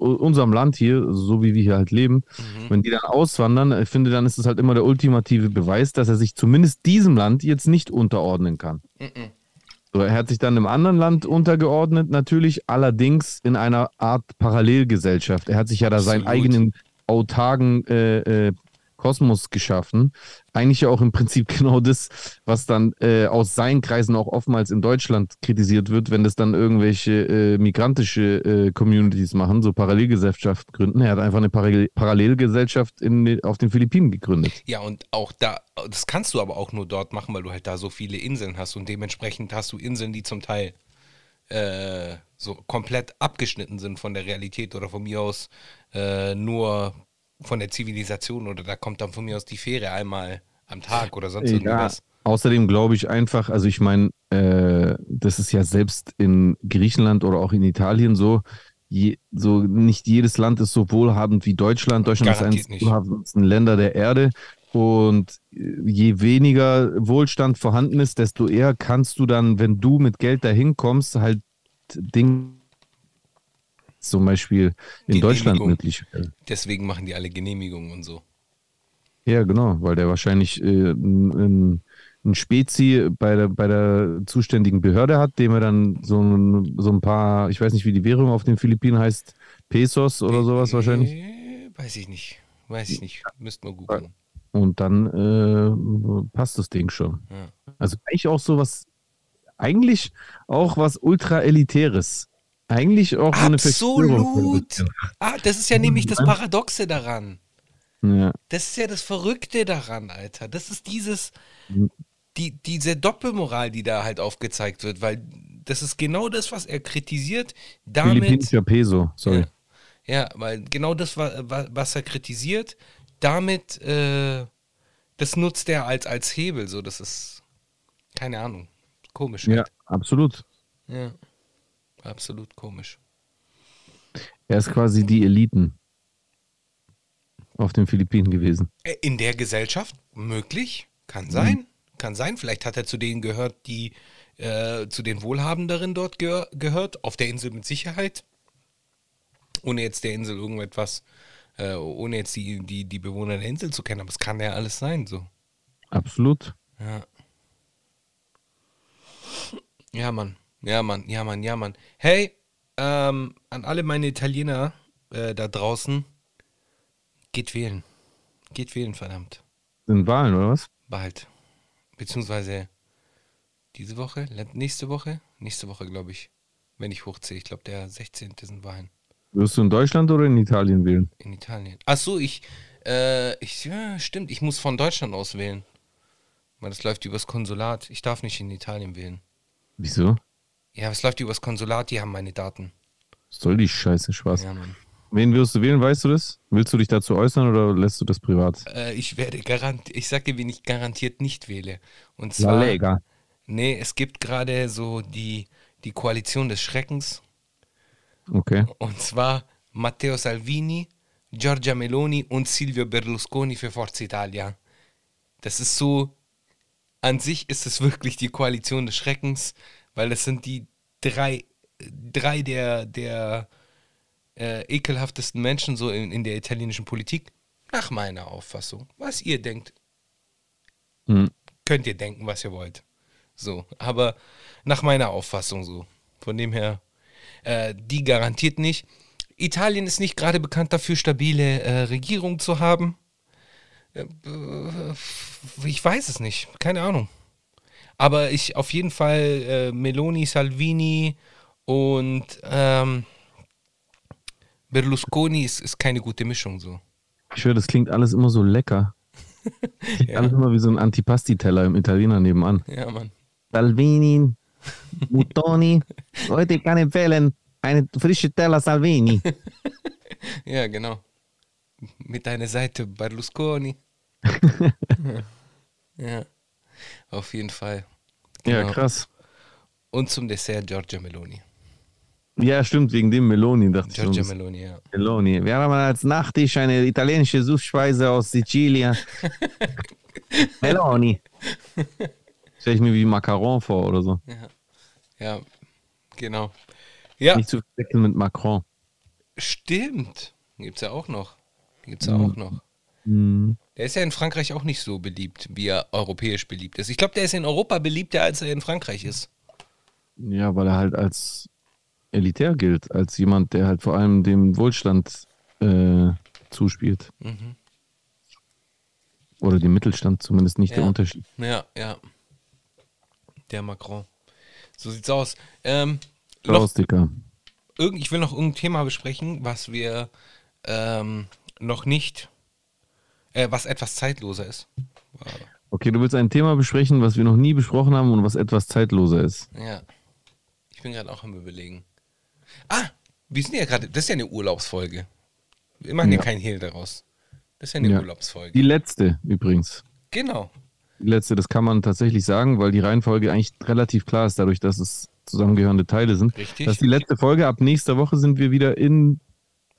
unserem Land hier, so wie wir hier halt leben, Mhm. wenn die dann auswandern, ich finde, dann ist es halt immer der ultimative Beweis, dass er sich zumindest diesem Land jetzt nicht unterordnen kann. Mhm. So, er hat sich dann im anderen Land untergeordnet, natürlich, allerdings in einer Art Parallelgesellschaft. Er hat sich ja da seinen Absolut. eigenen autarken äh, äh, Kosmos geschaffen. Eigentlich ja auch im Prinzip genau das, was dann äh, aus seinen Kreisen auch oftmals in Deutschland kritisiert wird, wenn das dann irgendwelche äh, migrantische äh, Communities machen, so Parallelgesellschaft gründen. Er hat einfach eine Parallel Parallelgesellschaft in, auf den Philippinen gegründet. Ja, und auch da, das kannst du aber auch nur dort machen, weil du halt da so viele Inseln hast und dementsprechend hast du Inseln, die zum Teil äh, so komplett abgeschnitten sind von der Realität oder von mir aus äh, nur von der Zivilisation oder da kommt dann von mir aus die Fähre einmal am Tag oder sonst Ja, irgendwas. außerdem glaube ich einfach, also ich meine, äh, das ist ja selbst in Griechenland oder auch in Italien so, je, so nicht jedes Land ist so wohlhabend wie Deutschland. Deutschland ist Garantiert eines nicht. der wohlhabendsten Länder der Erde. Und äh, je weniger Wohlstand vorhanden ist, desto eher kannst du dann, wenn du mit Geld dahin kommst, halt Dinge zum Beispiel in Deutschland möglich werden. Deswegen machen die alle Genehmigungen und so. Ja, genau, weil der wahrscheinlich äh, ein, ein Spezi bei der, bei der zuständigen Behörde hat, dem er dann so ein, so ein paar, ich weiß nicht, wie die Währung auf den Philippinen heißt, Pesos oder sowas wahrscheinlich. Äh, weiß ich nicht. Weiß ich nicht. Müssten wir googeln. Und dann äh, passt das Ding schon. Ja. Also eigentlich auch so was, eigentlich auch was ultra elitäres. Eigentlich auch so eine. Absolut. Ah, das ist ja nämlich das Paradoxe daran. Ja. Das ist ja das Verrückte daran, Alter. Das ist dieses, Mhm. die, diese Doppelmoral, die da halt aufgezeigt wird, weil das ist genau das, was er kritisiert. Damit, Philippinischer Peso, sorry. ja, ja, weil genau das, wa- wa- was er kritisiert, damit, äh, das nutzt er als, als Hebel. So, das ist, keine Ahnung, komisch. Ja, Halt. absolut. ja. Absolut komisch. Er ist quasi die Eliten auf den Philippinen gewesen. Äh, In der Gesellschaft möglich, Mhm. kann sein, kann sein. Vielleicht hat er zu denen gehört, die äh, zu den Wohlhabenderen dort gehör gehört, auf der Insel mit Sicherheit. Ohne jetzt der Insel irgendetwas, äh, ohne jetzt die, die, die Bewohner der Insel zu kennen, aber es kann ja alles sein, so. Absolut. Ja. Ja, Mann. Ja, Mann. Ja, Mann. Ja, Mann. Hey, ähm, an alle meine Italiener äh, da draußen, geht wählen. Geht wählen, verdammt. Sind Wahlen, oder was? Bald. Beziehungsweise diese Woche, nächste Woche? Nächste Woche, glaube ich. Wenn ich hochziehe. Ich glaube, der 16. sind Wahlen Wirst du in Deutschland oder in Italien wählen? in Italien. Ach so, ich, äh, ich, ja, stimmt, ich muss von Deutschland aus wählen. Weil das läuft übers Konsulat. Ich darf nicht in Italien wählen. Wieso? Ja, es läuft übers Konsulat, die haben meine Daten. Soll die Scheiße, Spaß? Ja, Mann. Wen wirst du wählen, weißt du das? Willst du dich dazu äußern oder lässt du das privat? Äh, ich werde garantiert, ich sag dir, wen ich garantiert nicht wähle. Und La zwar, Lega. nee, es gibt gerade so die, die Koalition des Schreckens. Okay. Und zwar Matteo Salvini, Giorgia Meloni und Silvio Berlusconi für Forza Italia. Das ist so, an sich ist es wirklich die Koalition des Schreckens, weil das sind die drei, drei der, der äh, ekelhaftesten Menschen so in, in der italienischen Politik. Nach meiner Auffassung. Was ihr denkt, Hm. könnt ihr denken, was ihr wollt. So, aber nach meiner Auffassung so. Von dem her, äh, die garantiert nicht. Italien ist nicht gerade bekannt dafür, stabile äh, Regierung zu haben. Äh, ich weiß es nicht, keine Ahnung. Aber ich auf jeden Fall äh, Meloni, Salvini und ähm, Berlusconi ist, ist keine gute Mischung so. Ich höre, das klingt alles immer so lecker. Klingt Ja. Alles immer wie so ein Antipasti-Teller im Italiener nebenan. Ja, Mann. Salvini, Mutoni, heute kann ich empfehlen, eine frische Teller Salvini. Ja, genau. Mit deiner Seite Berlusconi. ja. ja, auf jeden Fall. Ja, Genau. krass. Und zum Dessert Giorgia Meloni. Ja, stimmt, wegen dem Meloni, dachte ich. Giorgia. Meloni, ja. Meloni. Wir haben als Nachtisch eine italienische Süßspeise aus Sizilien. Meloni. Stell ich mir wie Macaron vor oder so. Ja, genau. Ja, Nicht zu verwechseln mit Macron. stimmt. Gibt's ja auch noch. Gibt's ja auch noch. Hm. Der ist ja in Frankreich auch nicht so beliebt, wie er europäisch beliebt ist. Ich glaube, der ist in Europa beliebter, als er in Frankreich ist. Ja, weil er halt als elitär gilt, als jemand, der halt vor allem dem Wohlstand äh, zuspielt. Mhm. Oder dem Mittelstand zumindest nicht der Ja. Unterschied. Ja, ja. Der Macron. So sieht's aus. Ähm, Raus, Dicker. irgend, ich will noch irgendein Thema besprechen, was wir ähm, noch nicht, äh, was etwas zeitloser ist. Okay, du willst ein Thema besprechen, was wir noch nie besprochen haben und was etwas zeitloser ist. Ja. Ich bin gerade auch am überlegen. Ah, wir sind ja gerade, das ist ja eine Urlaubsfolge. Wir machen ja, Ja. kein Hehl daraus. Das ist ja eine Ja. Urlaubsfolge. Die letzte übrigens. Genau. Die letzte, das kann man tatsächlich sagen, weil die Reihenfolge eigentlich relativ klar ist, dadurch, dass es zusammengehörende Teile sind. Richtig. Das ist die letzte Folge. Ab nächster Woche sind wir wieder in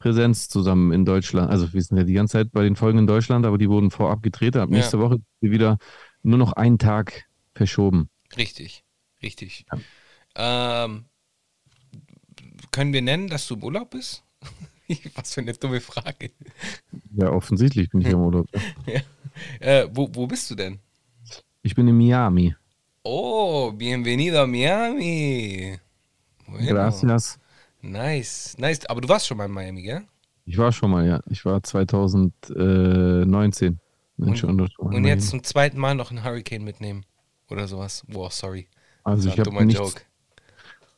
Präsenz zusammen in Deutschland. Also wir sind ja die ganze Zeit bei den Folgen in Deutschland, aber die wurden vorab gedreht. Ab Ja. nächster Woche wieder nur noch einen Tag verschoben. Richtig. Richtig. Ähm, können wir nennen, dass du im Urlaub bist? Was für eine dumme Frage. Ja, offensichtlich bin ich im Urlaub. Ja. Äh, wo, wo bist du denn? Ich bin in Miami. Oh, bienvenido a Miami. Bueno. Gracias. Nice, nice. Aber du warst schon mal in Miami, gell? Ich war schon mal, ja. Ich war 2019. Bin schon dort schon mal in Und Miami. jetzt zum zweiten Mal noch einen Hurricane mitnehmen. Oder sowas. Wow, sorry. Also ich habe nichts,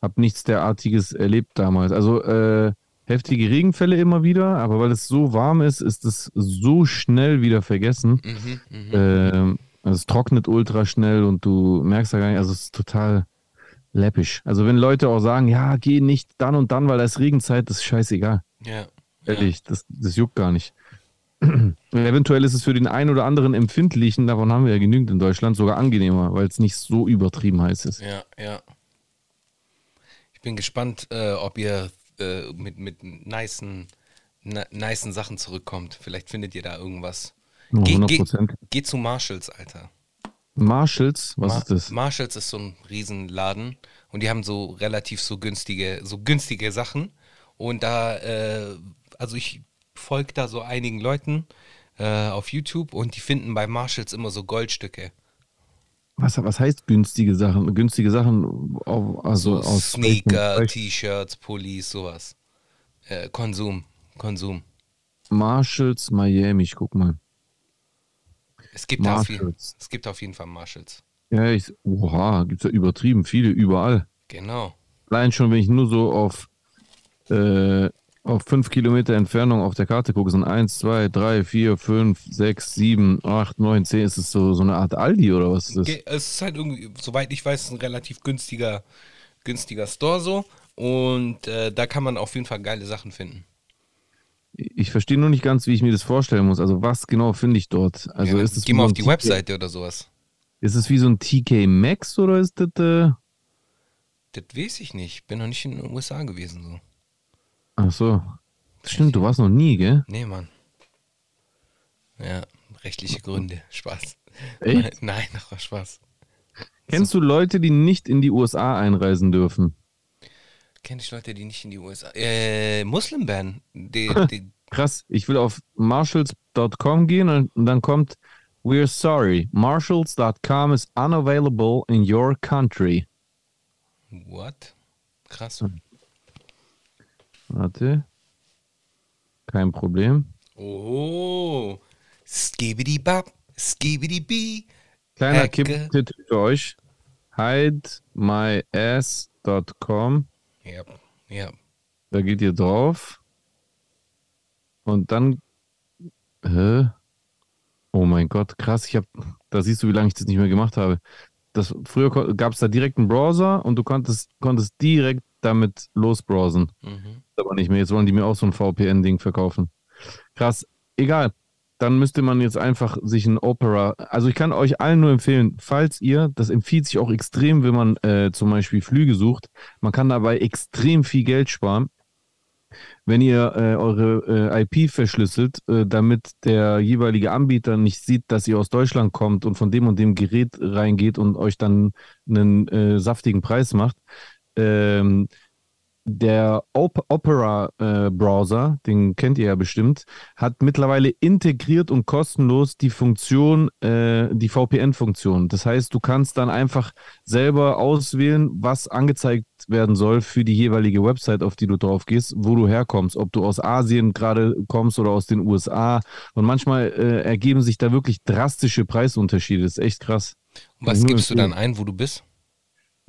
hab nichts derartiges erlebt damals. Also äh, heftige Regenfälle immer wieder, aber weil es so warm ist, ist es so schnell wieder vergessen. Mhm, mhm. Ähm, also es trocknet ultra schnell und du merkst ja gar nicht, also es ist total läppisch. Also wenn Leute auch sagen, ja, geh nicht dann und dann, weil da ist Regenzeit, das ist scheißegal. ja. Ehrlich, das, das juckt gar nicht. Eventuell ist es für den einen oder anderen Empfindlichen, davon haben wir ja genügend in Deutschland, sogar angenehmer, weil es nicht so übertrieben heiß ist. Ja, ja. Ich bin gespannt, äh, ob ihr äh, mit, mit nicen, nicen Sachen zurückkommt. Vielleicht findet ihr da irgendwas. Ja, Geh, 100 geh, Prozent. geh zu Marshalls, Alter. Marshalls, was Ma- ist das? Marshalls ist so ein Riesenladen und die haben so relativ so günstige, so günstige Sachen. Und da, äh, also ich folge da so einigen Leuten äh, auf YouTube und die finden bei Marshalls immer so Goldstücke. Was, was heißt günstige Sachen? Günstige Sachen, also So aus Sneaker, T-Shirts, Pullis, sowas. Äh, Konsum, Konsum. Marshalls Miami, ich guck mal. Es gibt, auf jeden, Marshalls. es gibt auf jeden Fall Marshalls. Ja, ich, oha, gibt's ja übertrieben viele überall. Genau. Allein schon, wenn ich nur so auf, äh, auf fünf Kilometer Entfernung auf der Karte gucke, sind eins, zwei, drei, vier, fünf, sechs, sieben, acht, neun, zehn. Ist es so, so eine Art Aldi oder was ist das? Es ist halt irgendwie, soweit ich weiß, ein relativ günstiger, günstiger Store so. Und äh, da kann man auf jeden Fall geile Sachen finden. Ich verstehe nur nicht ganz, wie ich mir das vorstellen muss. Also was genau finde ich dort? Also ja, ist es geh mal so auf die TK Webseite oder sowas. Ist es wie so ein TK Maxx oder ist das? Äh, Das weiß ich nicht. Bin noch nicht in den USA gewesen so. ach so. Stimmt, du warst noch nie, gell? Nee, Mann. Ja, rechtliche Gründe. Spaß. Echt? Nein, das war Spaß. Kennst du Leute, die nicht in die USA einreisen dürfen? Kenne ich Leute, die nicht in die USA. Äh, Muslim-Ban. Krass, ich will auf marshalls.com gehen und, und dann kommt We're sorry, marshalls.com is unavailable in your country. what? Krass. Warte. Kein Problem. Oh. Skibidi bap, skibidi bee. Kleiner. Kipp-Tipp für euch. hidemyass.com. Ja, ja. Da geht ihr drauf. Und dann. Hä? Oh mein Gott, krass. Ich hab, da siehst du, wie lange ich das nicht mehr gemacht habe. Das, früher gab es da direkt einen Browser und du konntest, konntest direkt damit losbrowsen. Mhm. Aber nicht mehr. Jetzt wollen die mir auch so ein VPN-Ding verkaufen. Krass. Egal. Dann müsste man jetzt einfach sich ein Opera. Also ich kann euch allen nur empfehlen, falls ihr, das empfiehlt sich auch extrem, wenn man äh, zum Beispiel Flüge sucht, man kann dabei extrem viel Geld sparen, wenn ihr äh, eure äh, IP verschlüsselt, äh, damit der jeweilige Anbieter nicht sieht, dass ihr aus Deutschland kommt und von dem und dem Gerät reingeht und euch dann einen äh, saftigen Preis macht. Ähm, der Op Opera äh, Browser, den kennt ihr ja bestimmt, hat mittlerweile integriert und kostenlos die Funktion, äh, die VPN-Funktion. Das heißt, du kannst dann einfach selber auswählen, was angezeigt werden soll für die jeweilige Website, auf die du drauf gehst, wo du herkommst, ob du aus Asien gerade kommst oder aus den USA. Und manchmal äh, ergeben sich da wirklich drastische Preisunterschiede. Das ist echt krass. Und was gibst du dann ein, wo du bist?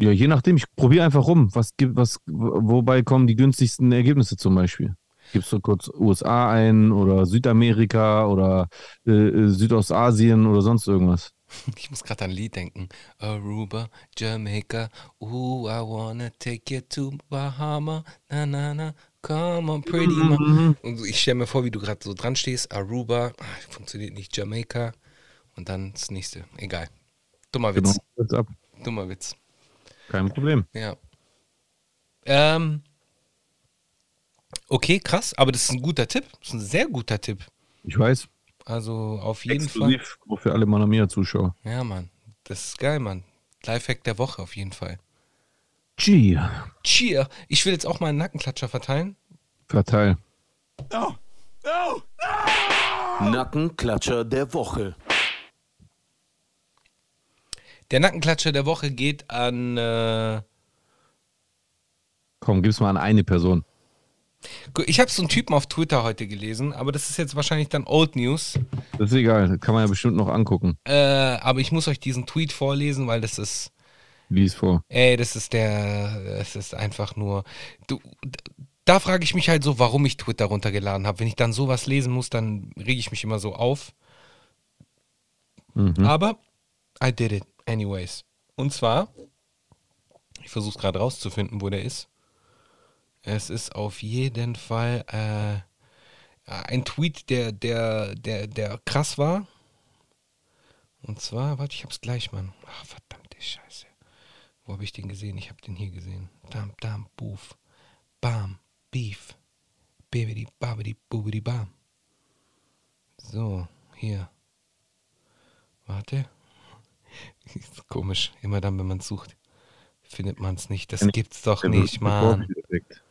Ja, je nachdem, ich probiere einfach rum. Was gibt, was, wobei kommen die günstigsten Ergebnisse zum Beispiel? Gibst du kurz USA ein oder Südamerika oder äh, äh, Südostasien oder sonst irgendwas? Ich muss gerade an ein Lied denken. Aruba, Jamaica, ooh, I wanna take you to Bahama, na na na, come on pretty ma. Und so, ich stelle mir vor, wie du gerade so dran stehst, Aruba, ah, funktioniert nicht, Jamaica und dann das nächste. Egal. Dummer Genau. Witz, ab. dummer Witz. Kein Problem. Ja. Ähm. Okay, krass, aber das ist ein guter Tipp. Das ist ein sehr guter Tipp. Ich weiß. Also auf jeden Fall. Exklusiv für alle Manamia-Zuschauer. Ja, Mann. Das ist geil, Mann. Lifehack der Woche auf jeden Fall. Gee, Cheer. Ich will jetzt auch mal einen Nackenklatscher verteilen. verteil. Nackenklatscher der Woche. Der Nackenklatscher der Woche geht an. Äh, Komm, gib's mal an eine Person. ich habe so einen Typen auf Twitter heute gelesen, aber das ist jetzt wahrscheinlich dann Old News. Das ist egal, das kann man ja bestimmt noch angucken. Äh, aber ich muss euch diesen Tweet vorlesen, weil das ist. Lies vor. Ey, das ist der. Es ist einfach nur. Du, da frage ich mich halt so, warum ich Twitter runtergeladen habe. Wenn ich dann sowas lesen muss, dann rege ich mich immer so auf. Mhm. Aber I did it anyways. Und zwar, ich versuche es gerade rauszufinden, wo der ist. Es ist auf jeden Fall äh, ein Tweet, der, der, der, der krass war. Und zwar, warte, ich hab's gleich, Mann. Ach, verdammte Scheiße. Wo habe ich den gesehen? Ich habe den hier gesehen. Dam, dam, boof. Bam, beef. Bibidi, babidi, bubidi, bam. So, hier. Warte. Komisch. Immer dann, wenn man sucht, findet man es nicht. Das gibt's doch Der nicht, Mann. Vorführeffekt.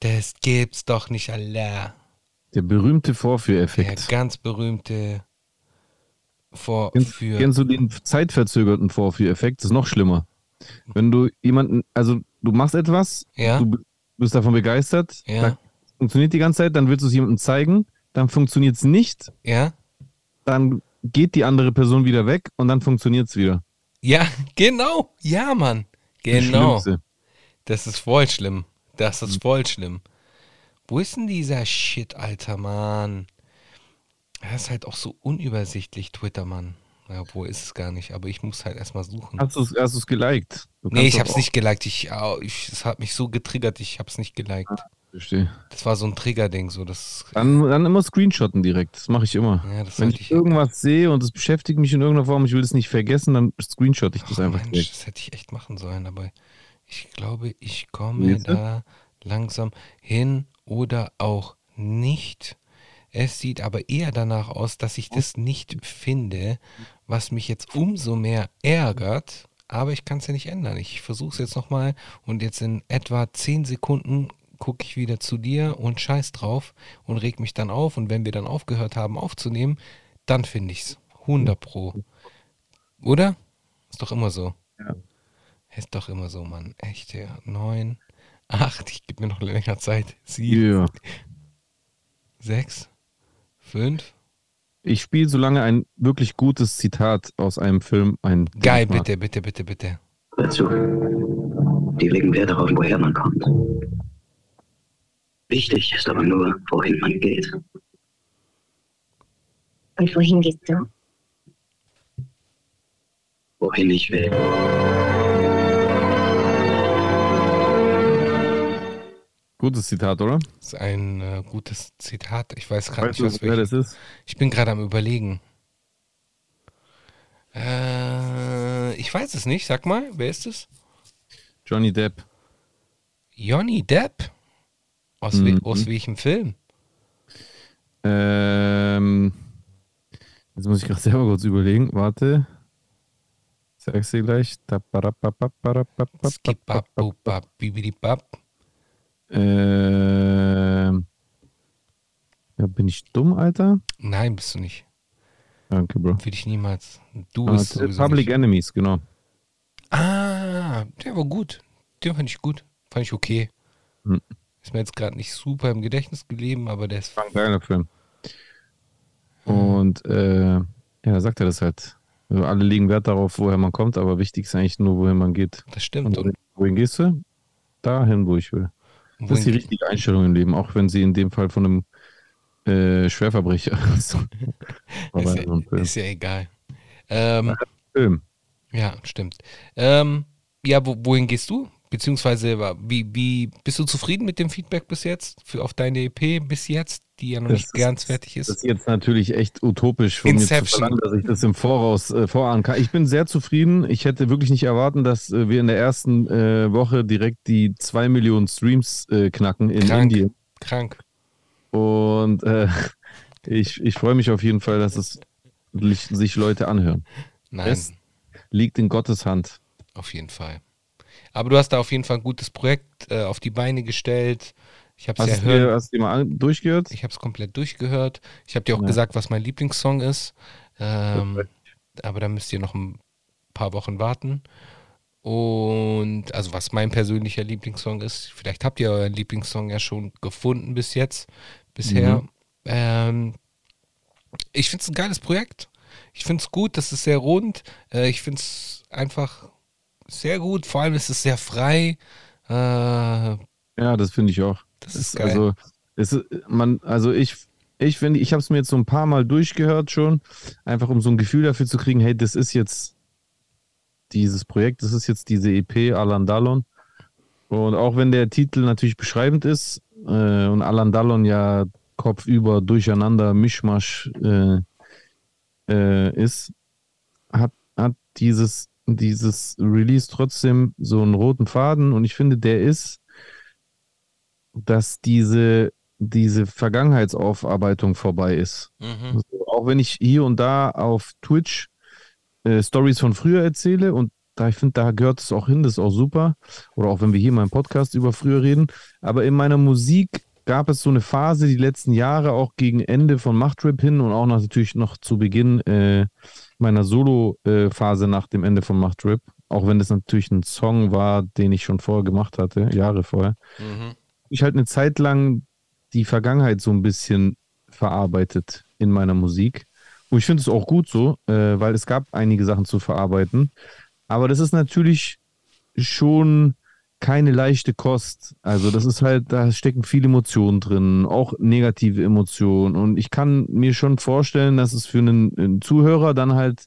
Das gibt's doch nicht, Allah. Der berühmte Der Vorführeffekt. ganz berühmte Kennst, Vorführ. kennst du den zeitverzögerten Vorführeffekt? Das ist noch schlimmer. Wenn du jemanden, also du machst etwas, Ja. du bist davon begeistert, Ja. funktioniert die ganze Zeit, dann willst du es jemandem zeigen, dann funktioniert es nicht, Ja? dann geht die andere Person wieder weg und dann funktioniert es wieder. Ja, genau. Ja, Mann. Genau. Das ist voll schlimm. Das ist voll schlimm. Wo ist denn dieser Shit, alter Mann? Das ist halt auch so unübersichtlich, Twitter, Mann. Ja, obwohl ist es gar nicht, aber ich muss halt erstmal suchen. Hast du es hast du's geliked? Du Nee, ich hab's auch- nicht geliked. Ich, au, ich, es hat mich so getriggert, ich hab's nicht geliked. Verstehe. Das war so ein Triggerding, so das. Dann, dann immer screenshotten direkt. Das mache ich immer. Ja, Wenn ich ich. irgendwas sehe und es beschäftigt mich in irgendeiner Form, ich will es nicht vergessen, dann screenshot ich das Ach, einfach Mensch, direkt. das hätte ich echt machen sollen, aber ich glaube, ich komme du? da langsam hin oder auch nicht. Es sieht aber eher danach aus, dass ich das nicht finde, was mich jetzt umso mehr ärgert. Aber ich kann es ja nicht ändern. Ich versuche es jetzt nochmal und jetzt in etwa 10 Sekunden gucke ich wieder zu dir und scheiß drauf und reg mich dann auf. Und wenn wir dann aufgehört haben aufzunehmen, dann finde ich es. 100 Pro. Oder? Ist doch immer so. Ja. Ist doch immer so, Mann. Echt, ja. Neun, acht, ich gebe mir noch länger Zeit. Sieben, Ja. sechs, fünf. Ich spiele so lange ein wirklich gutes Zitat aus einem Film ein. Geil, bitte, bitte, bitte, bitte. Hör zu. Die legen Wert darauf, woher man kommt. Wichtig ist aber nur, wohin man geht. Und wohin gehst du? Wohin ich will. Gutes Zitat, oder? Das ist ein äh, gutes Zitat. Ich weiß gerade nicht, du, was wer das ist? Ich bin gerade am überlegen. Äh, ich weiß es nicht. Sag mal, wer ist es? Johnny Depp. Johnny Depp? Aus, we Mhm. aus welchem Film? Ähm, jetzt muss ich gerade selber kurz überlegen. Warte. Sag's dir gleich. Ähm, ja, bin ich dumm, Alter? Nein, bist du nicht. Danke, Bro. Will ich niemals. Du Ah, bist Public nicht. Enemies, genau. Ah, der war gut. Den fand ich gut. Fand ich okay. Hm. Ist mir jetzt gerade nicht super im Gedächtnis geblieben, aber der ist. War ein geiler Film. Und äh, ja, da sagt er das halt. Also alle legen Wert darauf, woher man kommt, aber wichtig ist eigentlich nur, wohin man geht. Das stimmt. Und wohin gehst du? Dahin, wo ich will. Das ist die richtige Einstellung im Leben, auch wenn sie in dem Fall von einem äh, Schwerverbrecher ist. Ist, ja, ist ja egal. Ähm, Film. ja, stimmt. Ähm, ja, wo, wohin gehst du? Beziehungsweise, wie, wie bist du zufrieden mit dem Feedback bis jetzt? Für, auf deine EP bis jetzt, die ja noch Das nicht ist- ganz fertig Das ist? ist jetzt natürlich echt utopisch von mir zu Inception. verlangen, dass ich das im Voraus äh, vorahnen kann. Ich bin sehr zufrieden. Ich hätte wirklich nicht erwarten, dass äh, wir in der ersten äh, Woche direkt die 2 Millionen Streams äh, knacken in Krank. Indien. Krank. Und äh, ich, ich freue mich auf jeden Fall, dass es sich Leute anhören. Nein, Es liegt in Gottes Hand. auf jeden Fall. Aber du hast da auf jeden Fall ein gutes Projekt äh, auf die Beine gestellt. Ich habe es ja du dir, hast du dir mal durchgehört? ich habe es komplett durchgehört. Ich habe dir auch Ja. gesagt, was mein Lieblingssong ist. Ähm, aber da müsst ihr noch ein paar Wochen warten. Und also was mein persönlicher Lieblingssong ist, vielleicht habt ihr euren Lieblingssong ja schon gefunden bis jetzt, bisher. Mhm. Ähm, ich finde es ein geiles Projekt. Ich finde es gut, das ist sehr rund. Äh, ich finde es einfach sehr gut. Vor allem ist es sehr frei. Äh, Ja, das finde ich auch. das ist geil. Also, ist, man, also ich, ich finde, ich habe es mir jetzt so ein paar Mal durchgehört schon, einfach um so ein Gefühl dafür zu kriegen, hey, das ist jetzt dieses Projekt, das ist jetzt diese EP Alan Dallon. Und auch wenn der Titel natürlich beschreibend ist äh, und Alan Dallon ja kopfüber durcheinander Mischmasch äh, äh, ist, hat, hat dieses, dieses Release trotzdem so einen roten Faden und ich finde, der ist dass diese, diese Vergangenheitsaufarbeitung vorbei ist. Mhm. Also, auch wenn ich hier und da auf Twitch äh, Stories von früher erzähle und da ich finde, da gehört es auch hin, das ist auch super. Oder auch wenn wir hier mal im Podcast über früher reden. Aber in meiner Musik gab es so eine Phase die letzten Jahre auch gegen Ende von Machtrip hin und auch natürlich noch zu Beginn äh, meiner Solo-Phase nach dem Ende von Machtrip. Auch wenn das natürlich ein Song war, den ich schon vorher gemacht hatte, Jahre vorher Mhm. ich halt eine Zeit lang die Vergangenheit so ein bisschen verarbeitet in meiner Musik. Und ich finde es auch gut so, äh, weil es gab einige Sachen zu verarbeiten. Aber das ist natürlich schon keine leichte Kost. Also das ist halt, da stecken viele Emotionen drin, auch negative Emotionen. Und ich kann mir schon vorstellen, dass es für einen, einen Zuhörer dann halt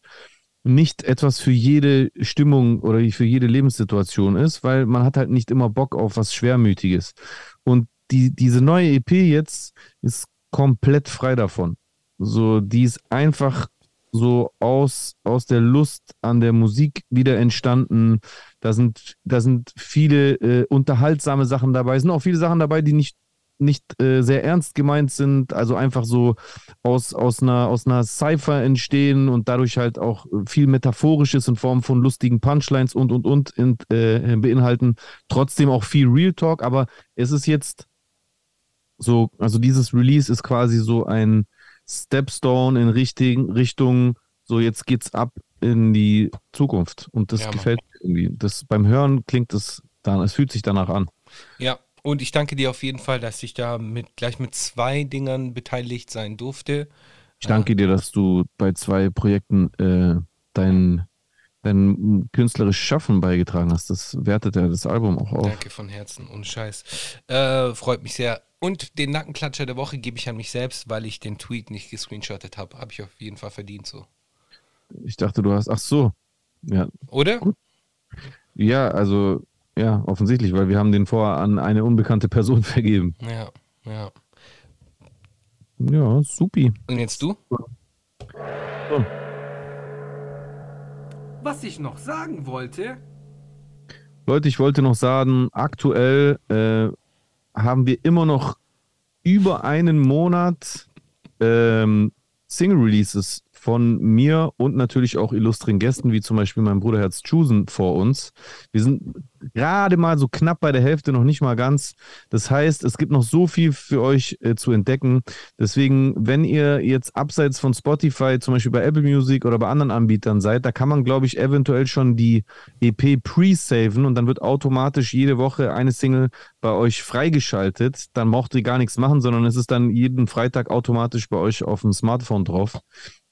nicht etwas für jede Stimmung oder für jede Lebenssituation ist, weil man hat halt nicht immer Bock auf was Schwermütiges. Und die, diese neue EP jetzt ist komplett frei davon. So, die ist einfach so aus, aus der Lust an der Musik wieder entstanden. Da sind, da sind viele äh, unterhaltsame Sachen dabei. Es sind auch viele Sachen dabei, die nicht, nicht äh, sehr ernst gemeint sind. Also einfach so aus, aus einer, aus einer Cypher entstehen und dadurch halt auch viel Metaphorisches in Form von lustigen Punchlines und, und, und in, äh, beinhalten. Trotzdem auch viel Real Talk, aber es ist jetzt so, also dieses Release ist quasi so ein Stepstone in richtigen Richtung, so jetzt geht's ab in die Zukunft. Und das Ja, gefällt mir irgendwie. Das, beim Hören klingt es dann, es fühlt sich danach an. Ja, und ich danke dir auf jeden Fall, dass ich da mit, gleich mit zwei Dingern beteiligt sein durfte. Ich danke dir, dass du bei zwei Projekten äh, dein, dein künstlerisches Schaffen beigetragen hast. Das wertet ja das Album auch auf. Danke von Herzen, ohne Scheiß. Äh, freut mich sehr. Und den Nackenklatscher der Woche gebe ich an mich selbst, weil ich den Tweet nicht gescreenshottet habe. Habe ich auf jeden Fall verdient so. Ich dachte, du hast, ach so. Ja, Oder? ja, also, ja, offensichtlich, weil wir haben den vorher an eine unbekannte Person vergeben. Ja, ja. Ja, supi. Und jetzt du? Was ich noch sagen wollte, Leute, ich wollte noch sagen, aktuell äh, haben wir immer noch über einen Monat ähm, Single-Releases von mir und natürlich auch illustren Gästen, wie zum Beispiel mein Bruder Herz Chusen vor uns. Wir sind gerade mal so knapp bei der Hälfte, noch nicht mal ganz. Das heißt, es gibt noch so viel für euch äh, zu entdecken. Deswegen, wenn ihr jetzt abseits von Spotify, zum Beispiel bei Apple Music oder bei anderen Anbietern seid, da kann man, glaube ich, eventuell schon die EP pre-saven und dann wird automatisch jede Woche eine Single bei euch freigeschaltet. Dann braucht ihr gar nichts machen, sondern es ist dann jeden Freitag automatisch bei euch auf dem Smartphone drauf.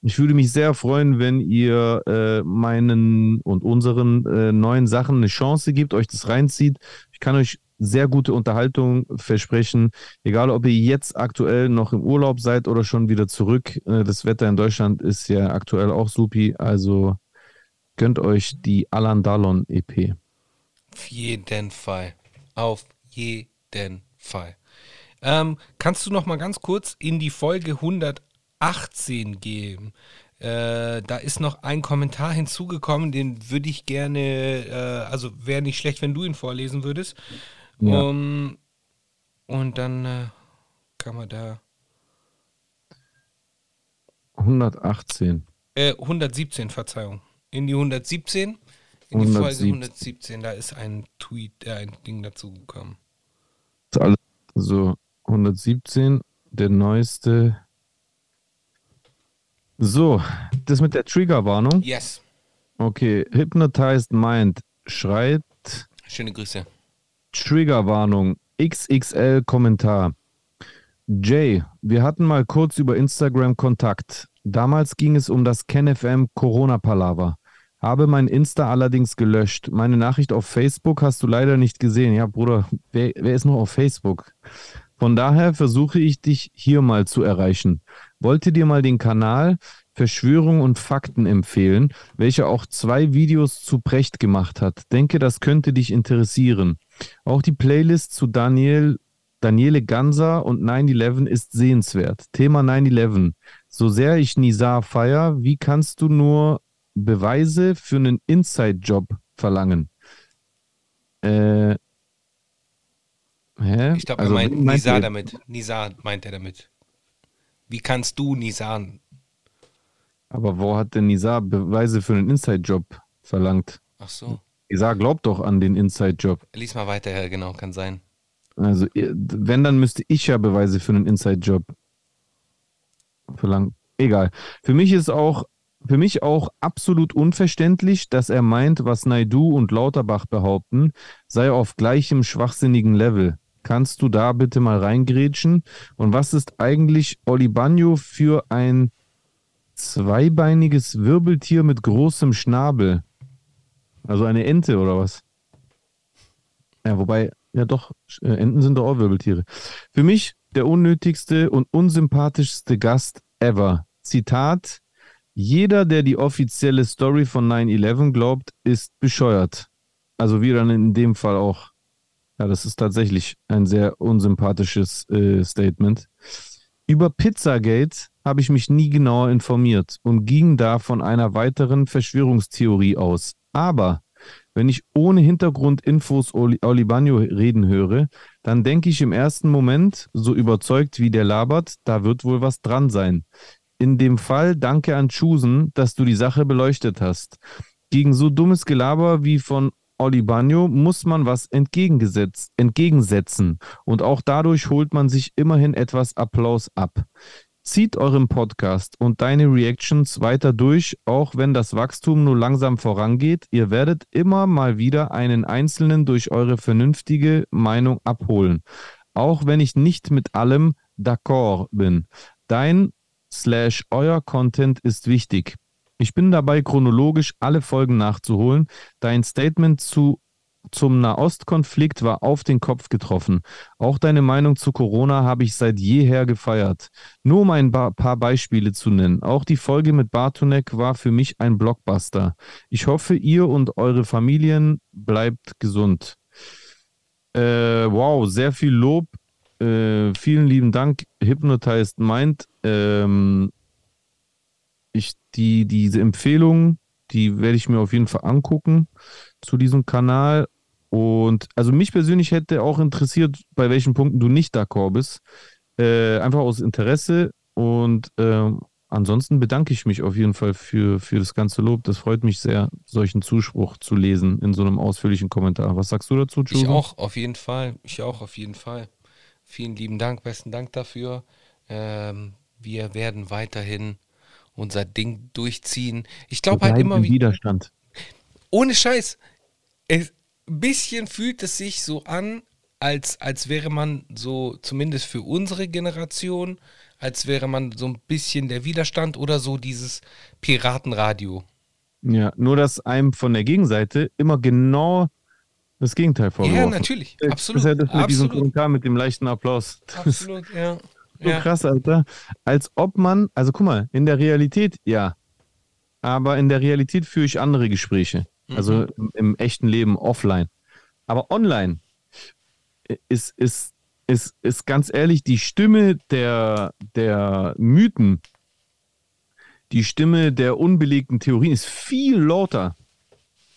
Ich würde mich sehr freuen, wenn ihr äh, meinen und unseren äh, neuen Sachen eine Chance gibt, euch das reinzieht. Ich kann euch sehr gute Unterhaltung versprechen, egal ob ihr jetzt aktuell noch im Urlaub seid oder schon wieder zurück. Äh, das Wetter in Deutschland ist ja aktuell auch supi, also gönnt euch die Alan Dallon EP. Auf jeden Fall. Auf jeden Fall. Ähm, kannst du noch mal ganz kurz in die Folge 118 gehen? Äh, da ist noch ein Kommentar hinzugekommen, den würde ich gerne, äh, also wäre nicht schlecht, wenn du ihn vorlesen würdest. Ja. Um, und dann äh, kann man da. 118. Äh, 117, Verzeihung. In die 117. In die Folge 117. 117, da ist ein Tweet, äh, ein Ding dazu gekommen. Ist alles- So, 117, der neueste. So, das mit der Triggerwarnung. Yes. Okay, Hypnotized Mind schreit Schöne Grüße. Triggerwarnung XXL Kommentar. Jay, wir hatten mal kurz über Instagram Kontakt. Damals ging es um das KenFM Corona Palaver. Habe mein Insta allerdings gelöscht. Meine Nachricht auf Facebook hast du leider nicht gesehen. Ja, Bruder, wer, wer ist noch auf Facebook? Von daher versuche ich dich hier mal zu erreichen. Wollte dir mal den Kanal Verschwörung und Fakten empfehlen, welcher auch zwei Videos zu Precht gemacht hat. Denke, das könnte dich interessieren. Auch die Playlist zu Daniel, Daniele Ganser und 9-11 ist sehenswert. Thema 9-11. So sehr ich Nizar feier, wie kannst du nur Beweise für einen Inside-Job verlangen? Äh, hä? Ich glaube, Also, er meint Nizar damit. Nizar meint er damit. Wie kannst du Nizar? Aber wo hat denn Nizar Beweise für einen Inside-Job verlangt? Ach so. Nizar glaubt doch an den Inside-Job. Lies mal weiter, ja, genau, kann sein. Also, wenn, dann müsste ich ja Beweise für einen Inside-Job verlangen. Egal. Für mich ist auch, für mich auch absolut unverständlich, dass er meint, was Naidu und Lauterbach behaupten, sei auf gleichem schwachsinnigen Level. Kannst du da bitte mal reingrätschen? Und was ist eigentlich Oli Bagno für ein zweibeiniges Wirbeltier mit großem Schnabel? Also eine Ente oder was? Ja, wobei, ja doch, äh, Enten sind doch auch Wirbeltiere. Für mich der unnötigste und unsympathischste Gast ever. Zitat: Jeder, der die offizielle Story von 9-11 glaubt, ist bescheuert. Also wir dann in dem Fall auch. Ja, das ist tatsächlich ein sehr unsympathisches äh, Statement. Über Pizzagate habe ich mich nie genauer informiert und ging da von einer weiteren Verschwörungstheorie aus. Aber wenn ich ohne Hintergrundinfos Oli Olibano reden höre, dann denke ich im ersten Moment, so überzeugt wie der labert, da wird wohl was dran sein. In dem Fall danke an Chusen, dass du die Sache beleuchtet hast. Gegen so dummes Gelaber wie von Oli Bagno muss man was entgegengesetzt, entgegensetzen und auch dadurch holt man sich immerhin etwas Applaus ab. Zieht euren Podcast und deine Reactions weiter durch, auch wenn das Wachstum nur langsam vorangeht. Ihr werdet immer mal wieder einen Einzelnen durch eure vernünftige Meinung abholen. Auch wenn ich nicht mit allem d'accord bin. Dein slash euer Content ist wichtig. Ich bin dabei, chronologisch alle Folgen nachzuholen. Dein Statement zu, zum Nahostkonflikt war auf den Kopf getroffen. Auch deine Meinung zu Corona habe ich seit jeher gefeiert. Nur um ein paar Beispiele zu nennen. Auch die Folge mit Bartonek war für mich ein Blockbuster. Ich hoffe, ihr und eure Familien bleibt gesund. Äh, wow, sehr viel Lob. Äh, vielen lieben Dank, Hypnotized Mind. Ähm, die, diese Empfehlung, die werde ich mir auf jeden Fall angucken zu diesem Kanal. Und also mich persönlich hätte auch interessiert, bei welchen Punkten du nicht d'accord bist. Äh, einfach aus Interesse. Und äh, ansonsten bedanke ich mich auf jeden Fall für, für das ganze Lob. Das freut mich sehr, solchen Zuspruch zu lesen in so einem ausführlichen Kommentar. Was sagst du dazu, Jules? Ich auch, auf jeden Fall. Ich auch, auf jeden Fall. Vielen lieben Dank, besten Dank dafür. Ähm, wir werden weiterhin unser Ding durchziehen. Ich glaube halt immer wieder. Widerstand. Ohne Scheiß. ein bisschen fühlt es sich so an, als, als wäre man so, zumindest für unsere Generation, als wäre man so ein bisschen der Widerstand oder so dieses Piratenradio. Ja, nur dass einem von der Gegenseite immer genau das Gegenteil vorgeworfen. Ja, natürlich, absolut. Das ist ja das mit diesem Kommentar mit dem leichten Applaus. Absolut, ja so ja. krass, Alter. Als ob man, also guck mal, in der Realität, ja. Aber in der Realität führe ich andere Gespräche. Mhm. Also im, im, echten Leben offline. Aber online ist, ist, ist, ist ganz ehrlich die Stimme der, der Mythen, die Stimme der unbelegten Theorien ist viel lauter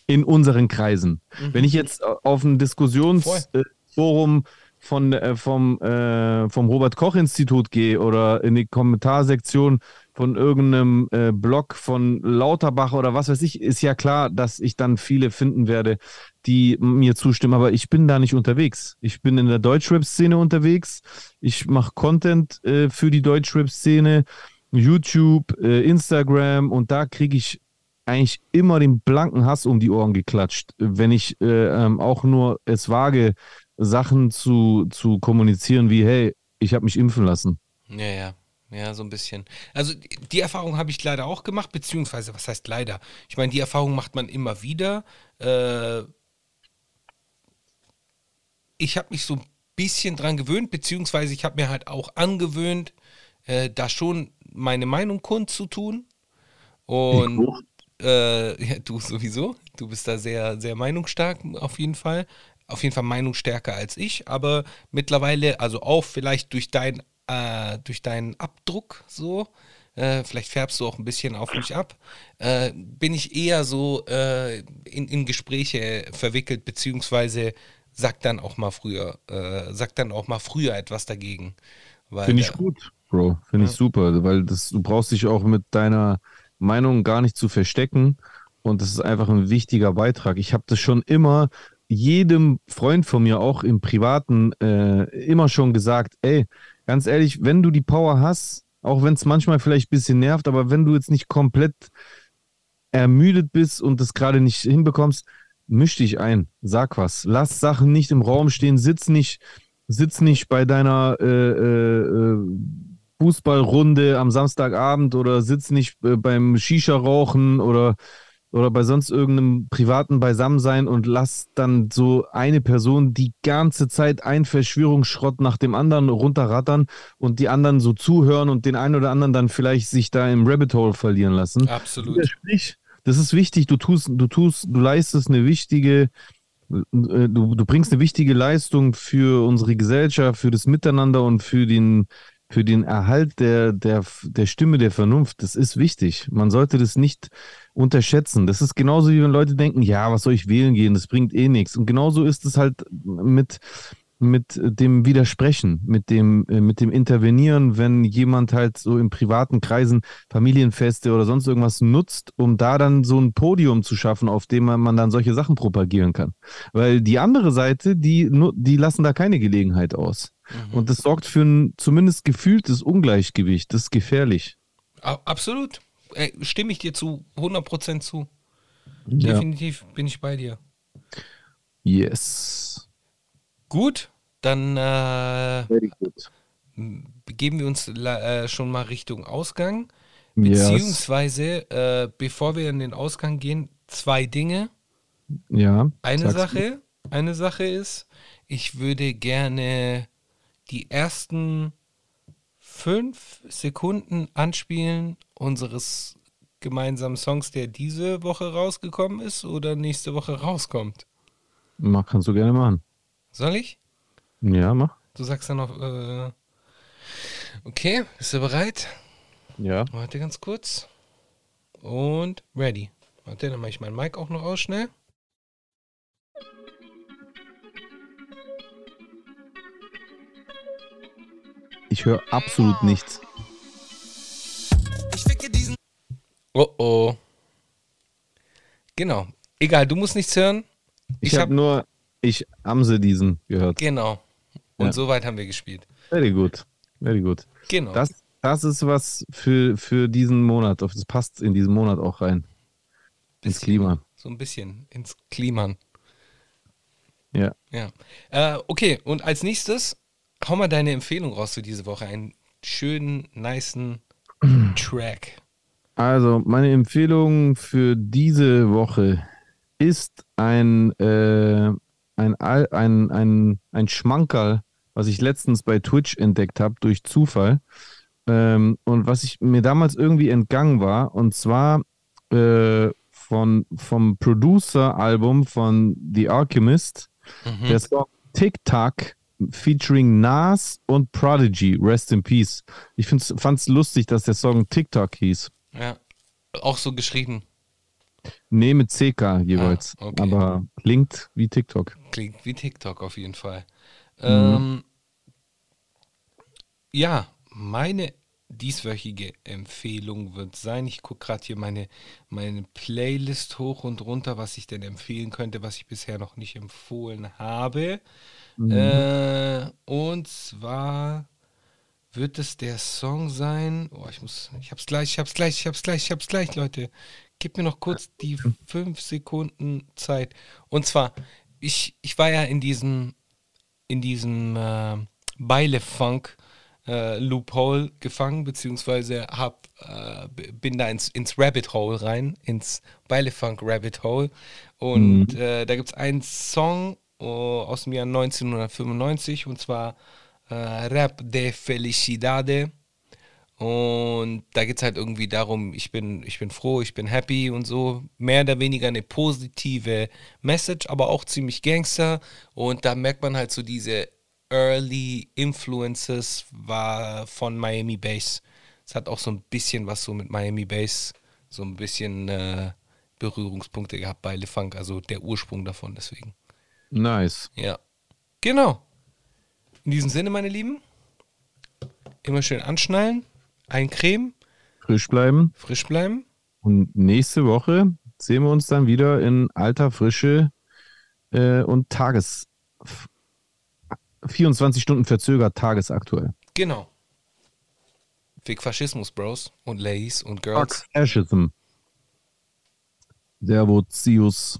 in unseren Kreisen. Mhm. Wenn ich jetzt auf ein Diskussionsforum von, äh, vom, äh, vom Robert-Koch-Institut gehe oder in die Kommentarsektion von irgendeinem äh, Blog von Lauterbach oder was weiß ich, ist ja klar, dass ich dann viele finden werde, die mir zustimmen. Aber ich bin da nicht unterwegs. Ich bin in der Deutschrap-Szene unterwegs. Ich mache Content äh, für die Deutschrap-Szene, YouTube, äh, Instagram und da kriege ich eigentlich immer den blanken Hass um die Ohren geklatscht, wenn ich äh, ähm, auch nur es wage, Sachen zu, zu kommunizieren wie, hey, ich habe mich impfen lassen. Ja, ja. Ja, so ein bisschen. Also die Erfahrung habe ich leider auch gemacht, beziehungsweise, was heißt leider? Ich meine, die Erfahrung macht man immer wieder. Äh, ich habe mich so ein bisschen dran gewöhnt, beziehungsweise ich habe mir halt auch angewöhnt, äh, da schon meine Meinung kundzutun. Und äh, ja, du sowieso. Du bist da sehr, sehr meinungsstark auf jeden Fall auf jeden Fall meinungsstärker als ich, aber mittlerweile, also auch vielleicht durch, dein, äh, durch deinen Abdruck so, äh, vielleicht färbst du auch ein bisschen auf mich ab, äh, bin ich eher so äh, in, in Gespräche verwickelt, beziehungsweise sag dann auch mal früher, äh, sag dann auch mal früher etwas dagegen. Finde ich gut, Bro. Finde ja. ich super, weil das, du brauchst dich auch mit deiner Meinung gar nicht zu verstecken. Und das ist einfach ein wichtiger Beitrag. Ich habe das schon immer jedem Freund von mir auch im Privaten äh, immer schon gesagt, ey, ganz ehrlich, wenn du die Power hast, auch wenn es manchmal vielleicht ein bisschen nervt, aber wenn du jetzt nicht komplett ermüdet bist und das gerade nicht hinbekommst, misch dich ein, sag was, lass Sachen nicht im Raum stehen, sitz nicht, sitz nicht bei deiner äh, äh, äh Fußballrunde am Samstagabend oder sitz nicht äh, beim Shisha-Rauchen oder oder bei sonst irgendeinem privaten Beisammensein und lass dann so eine Person die ganze Zeit ein Verschwörungsschrott nach dem anderen runterrattern und die anderen so zuhören und den einen oder anderen dann vielleicht sich da im Rabbit Hole verlieren lassen. Absolut. Das ist wichtig. Du tust, du tust, du leistest eine wichtige Äh, Du, du bringst eine wichtige Leistung für unsere Gesellschaft, für das Miteinander und für den, für den Erhalt der, der, der Stimme der Vernunft. Das ist wichtig. Man sollte das nicht unterschätzen. Das ist genauso wie wenn Leute denken, ja, was soll ich wählen gehen? Das bringt eh nichts. Und genauso ist es halt mit, mit dem Widersprechen, mit dem, äh, mit dem Intervenieren, wenn jemand halt so in privaten Kreisen Familienfeste oder sonst irgendwas nutzt, um da dann so ein Podium zu schaffen, auf dem man, dann solche Sachen propagieren kann. Weil die andere Seite, die, die lassen da keine Gelegenheit aus. Und das sorgt für ein zumindest gefühltes Ungleichgewicht. Das ist gefährlich. Absolut. Ey, stimme ich dir zu 100% zu. Ja. Definitiv bin ich bei dir. Yes. Gut, dann äh, begeben wir uns äh, schon mal Richtung Ausgang. Yes. Beziehungsweise, äh, bevor wir in den Ausgang gehen, zwei Dinge. Ja. Eine Sache, eine Sache ist, ich würde gerne die ersten fünf Sekunden anspielen unseres gemeinsamen Songs, der diese Woche rausgekommen ist oder nächste Woche rauskommt. Mach, kannst du gerne machen. Soll ich? Ja, mach. Du sagst dann noch, äh, okay, bist du bereit? Ja. Warte ganz kurz. Und ready. Warte, dann mache ich mein Mic auch noch aus schnell. Ich höre absolut nichts. Oh oh. Genau. Egal, du musst nichts hören. Ich, Ich habe hab- nur, ich Amse diesen gehört. Genau. Und Ja. so weit haben wir gespielt. Very good. Very good. Genau. Das, das ist was für, für diesen Monat. Das passt in diesen Monat auch rein. Ins Bisschen. Klima. So ein bisschen ins Klima. Ja. Ja. Äh, okay, und als nächstes, hau mal deine Empfehlung raus für diese Woche. Einen schönen, nicen Track. Also, meine Empfehlung für diese Woche ist ein, äh, ein, ein, ein, ein Schmankerl, was ich letztens bei Twitch entdeckt habe durch Zufall. Ähm, und was ich mir damals irgendwie entgangen war, und zwar äh, von, vom Producer-Album von The Alchemist, der Song TikTok featuring Nas und Prodigy, Rest in Peace. Ich fand es lustig, dass der Song TikTok hieß. Ja. Auch so geschrieben. Nee, mit CK jeweils. Ah, okay. Aber klingt wie TikTok. Klingt wie TikTok auf jeden Fall. Mhm. Ähm, ja, meine dieswöchige Empfehlung wird sein, ich gucke gerade hier meine, meine Playlist hoch und runter, was ich denn empfehlen könnte, was ich bisher noch nicht empfohlen habe. Mhm. Äh, und zwar wird es der Song sein. Oh, ich muss, ich hab's gleich, ich hab's gleich, ich hab's gleich, ich hab's gleich, Leute. Gib mir noch kurz die fünf Sekunden Zeit. Und zwar, ich, ich war ja in diesem, in diesem äh, Beile-Funk äh, Loophole gefangen, beziehungsweise hab, äh, bin da ins, ins Rabbit Hole rein, ins Beile-Funk Rabbit Hole. Und äh, da gibt es einen Song aus dem Jahr 1995 und zwar äh, Rap de Felicidade. Und da geht es halt irgendwie darum, ich bin, ich bin froh, ich bin happy und so. Mehr oder weniger eine positive Message, aber auch ziemlich Gangster. Und da merkt man halt so diese Early Influences war von Miami Bass. Es hat auch so ein bisschen was so mit Miami Bass, so ein bisschen äh, Berührungspunkte gehabt bei Le Funk, also der Ursprung davon deswegen. Nice. Ja. Genau. In diesem Sinne, meine Lieben, immer schön anschnallen, eincremen, Frisch bleiben. frisch bleiben. Und nächste Woche sehen wir uns dann wieder in alter Frische äh, und Tages. 24 Stunden verzögert tagesaktuell. Genau. Fick Faschismus, Bros und Ladies und Girls. Fascism. Servutius.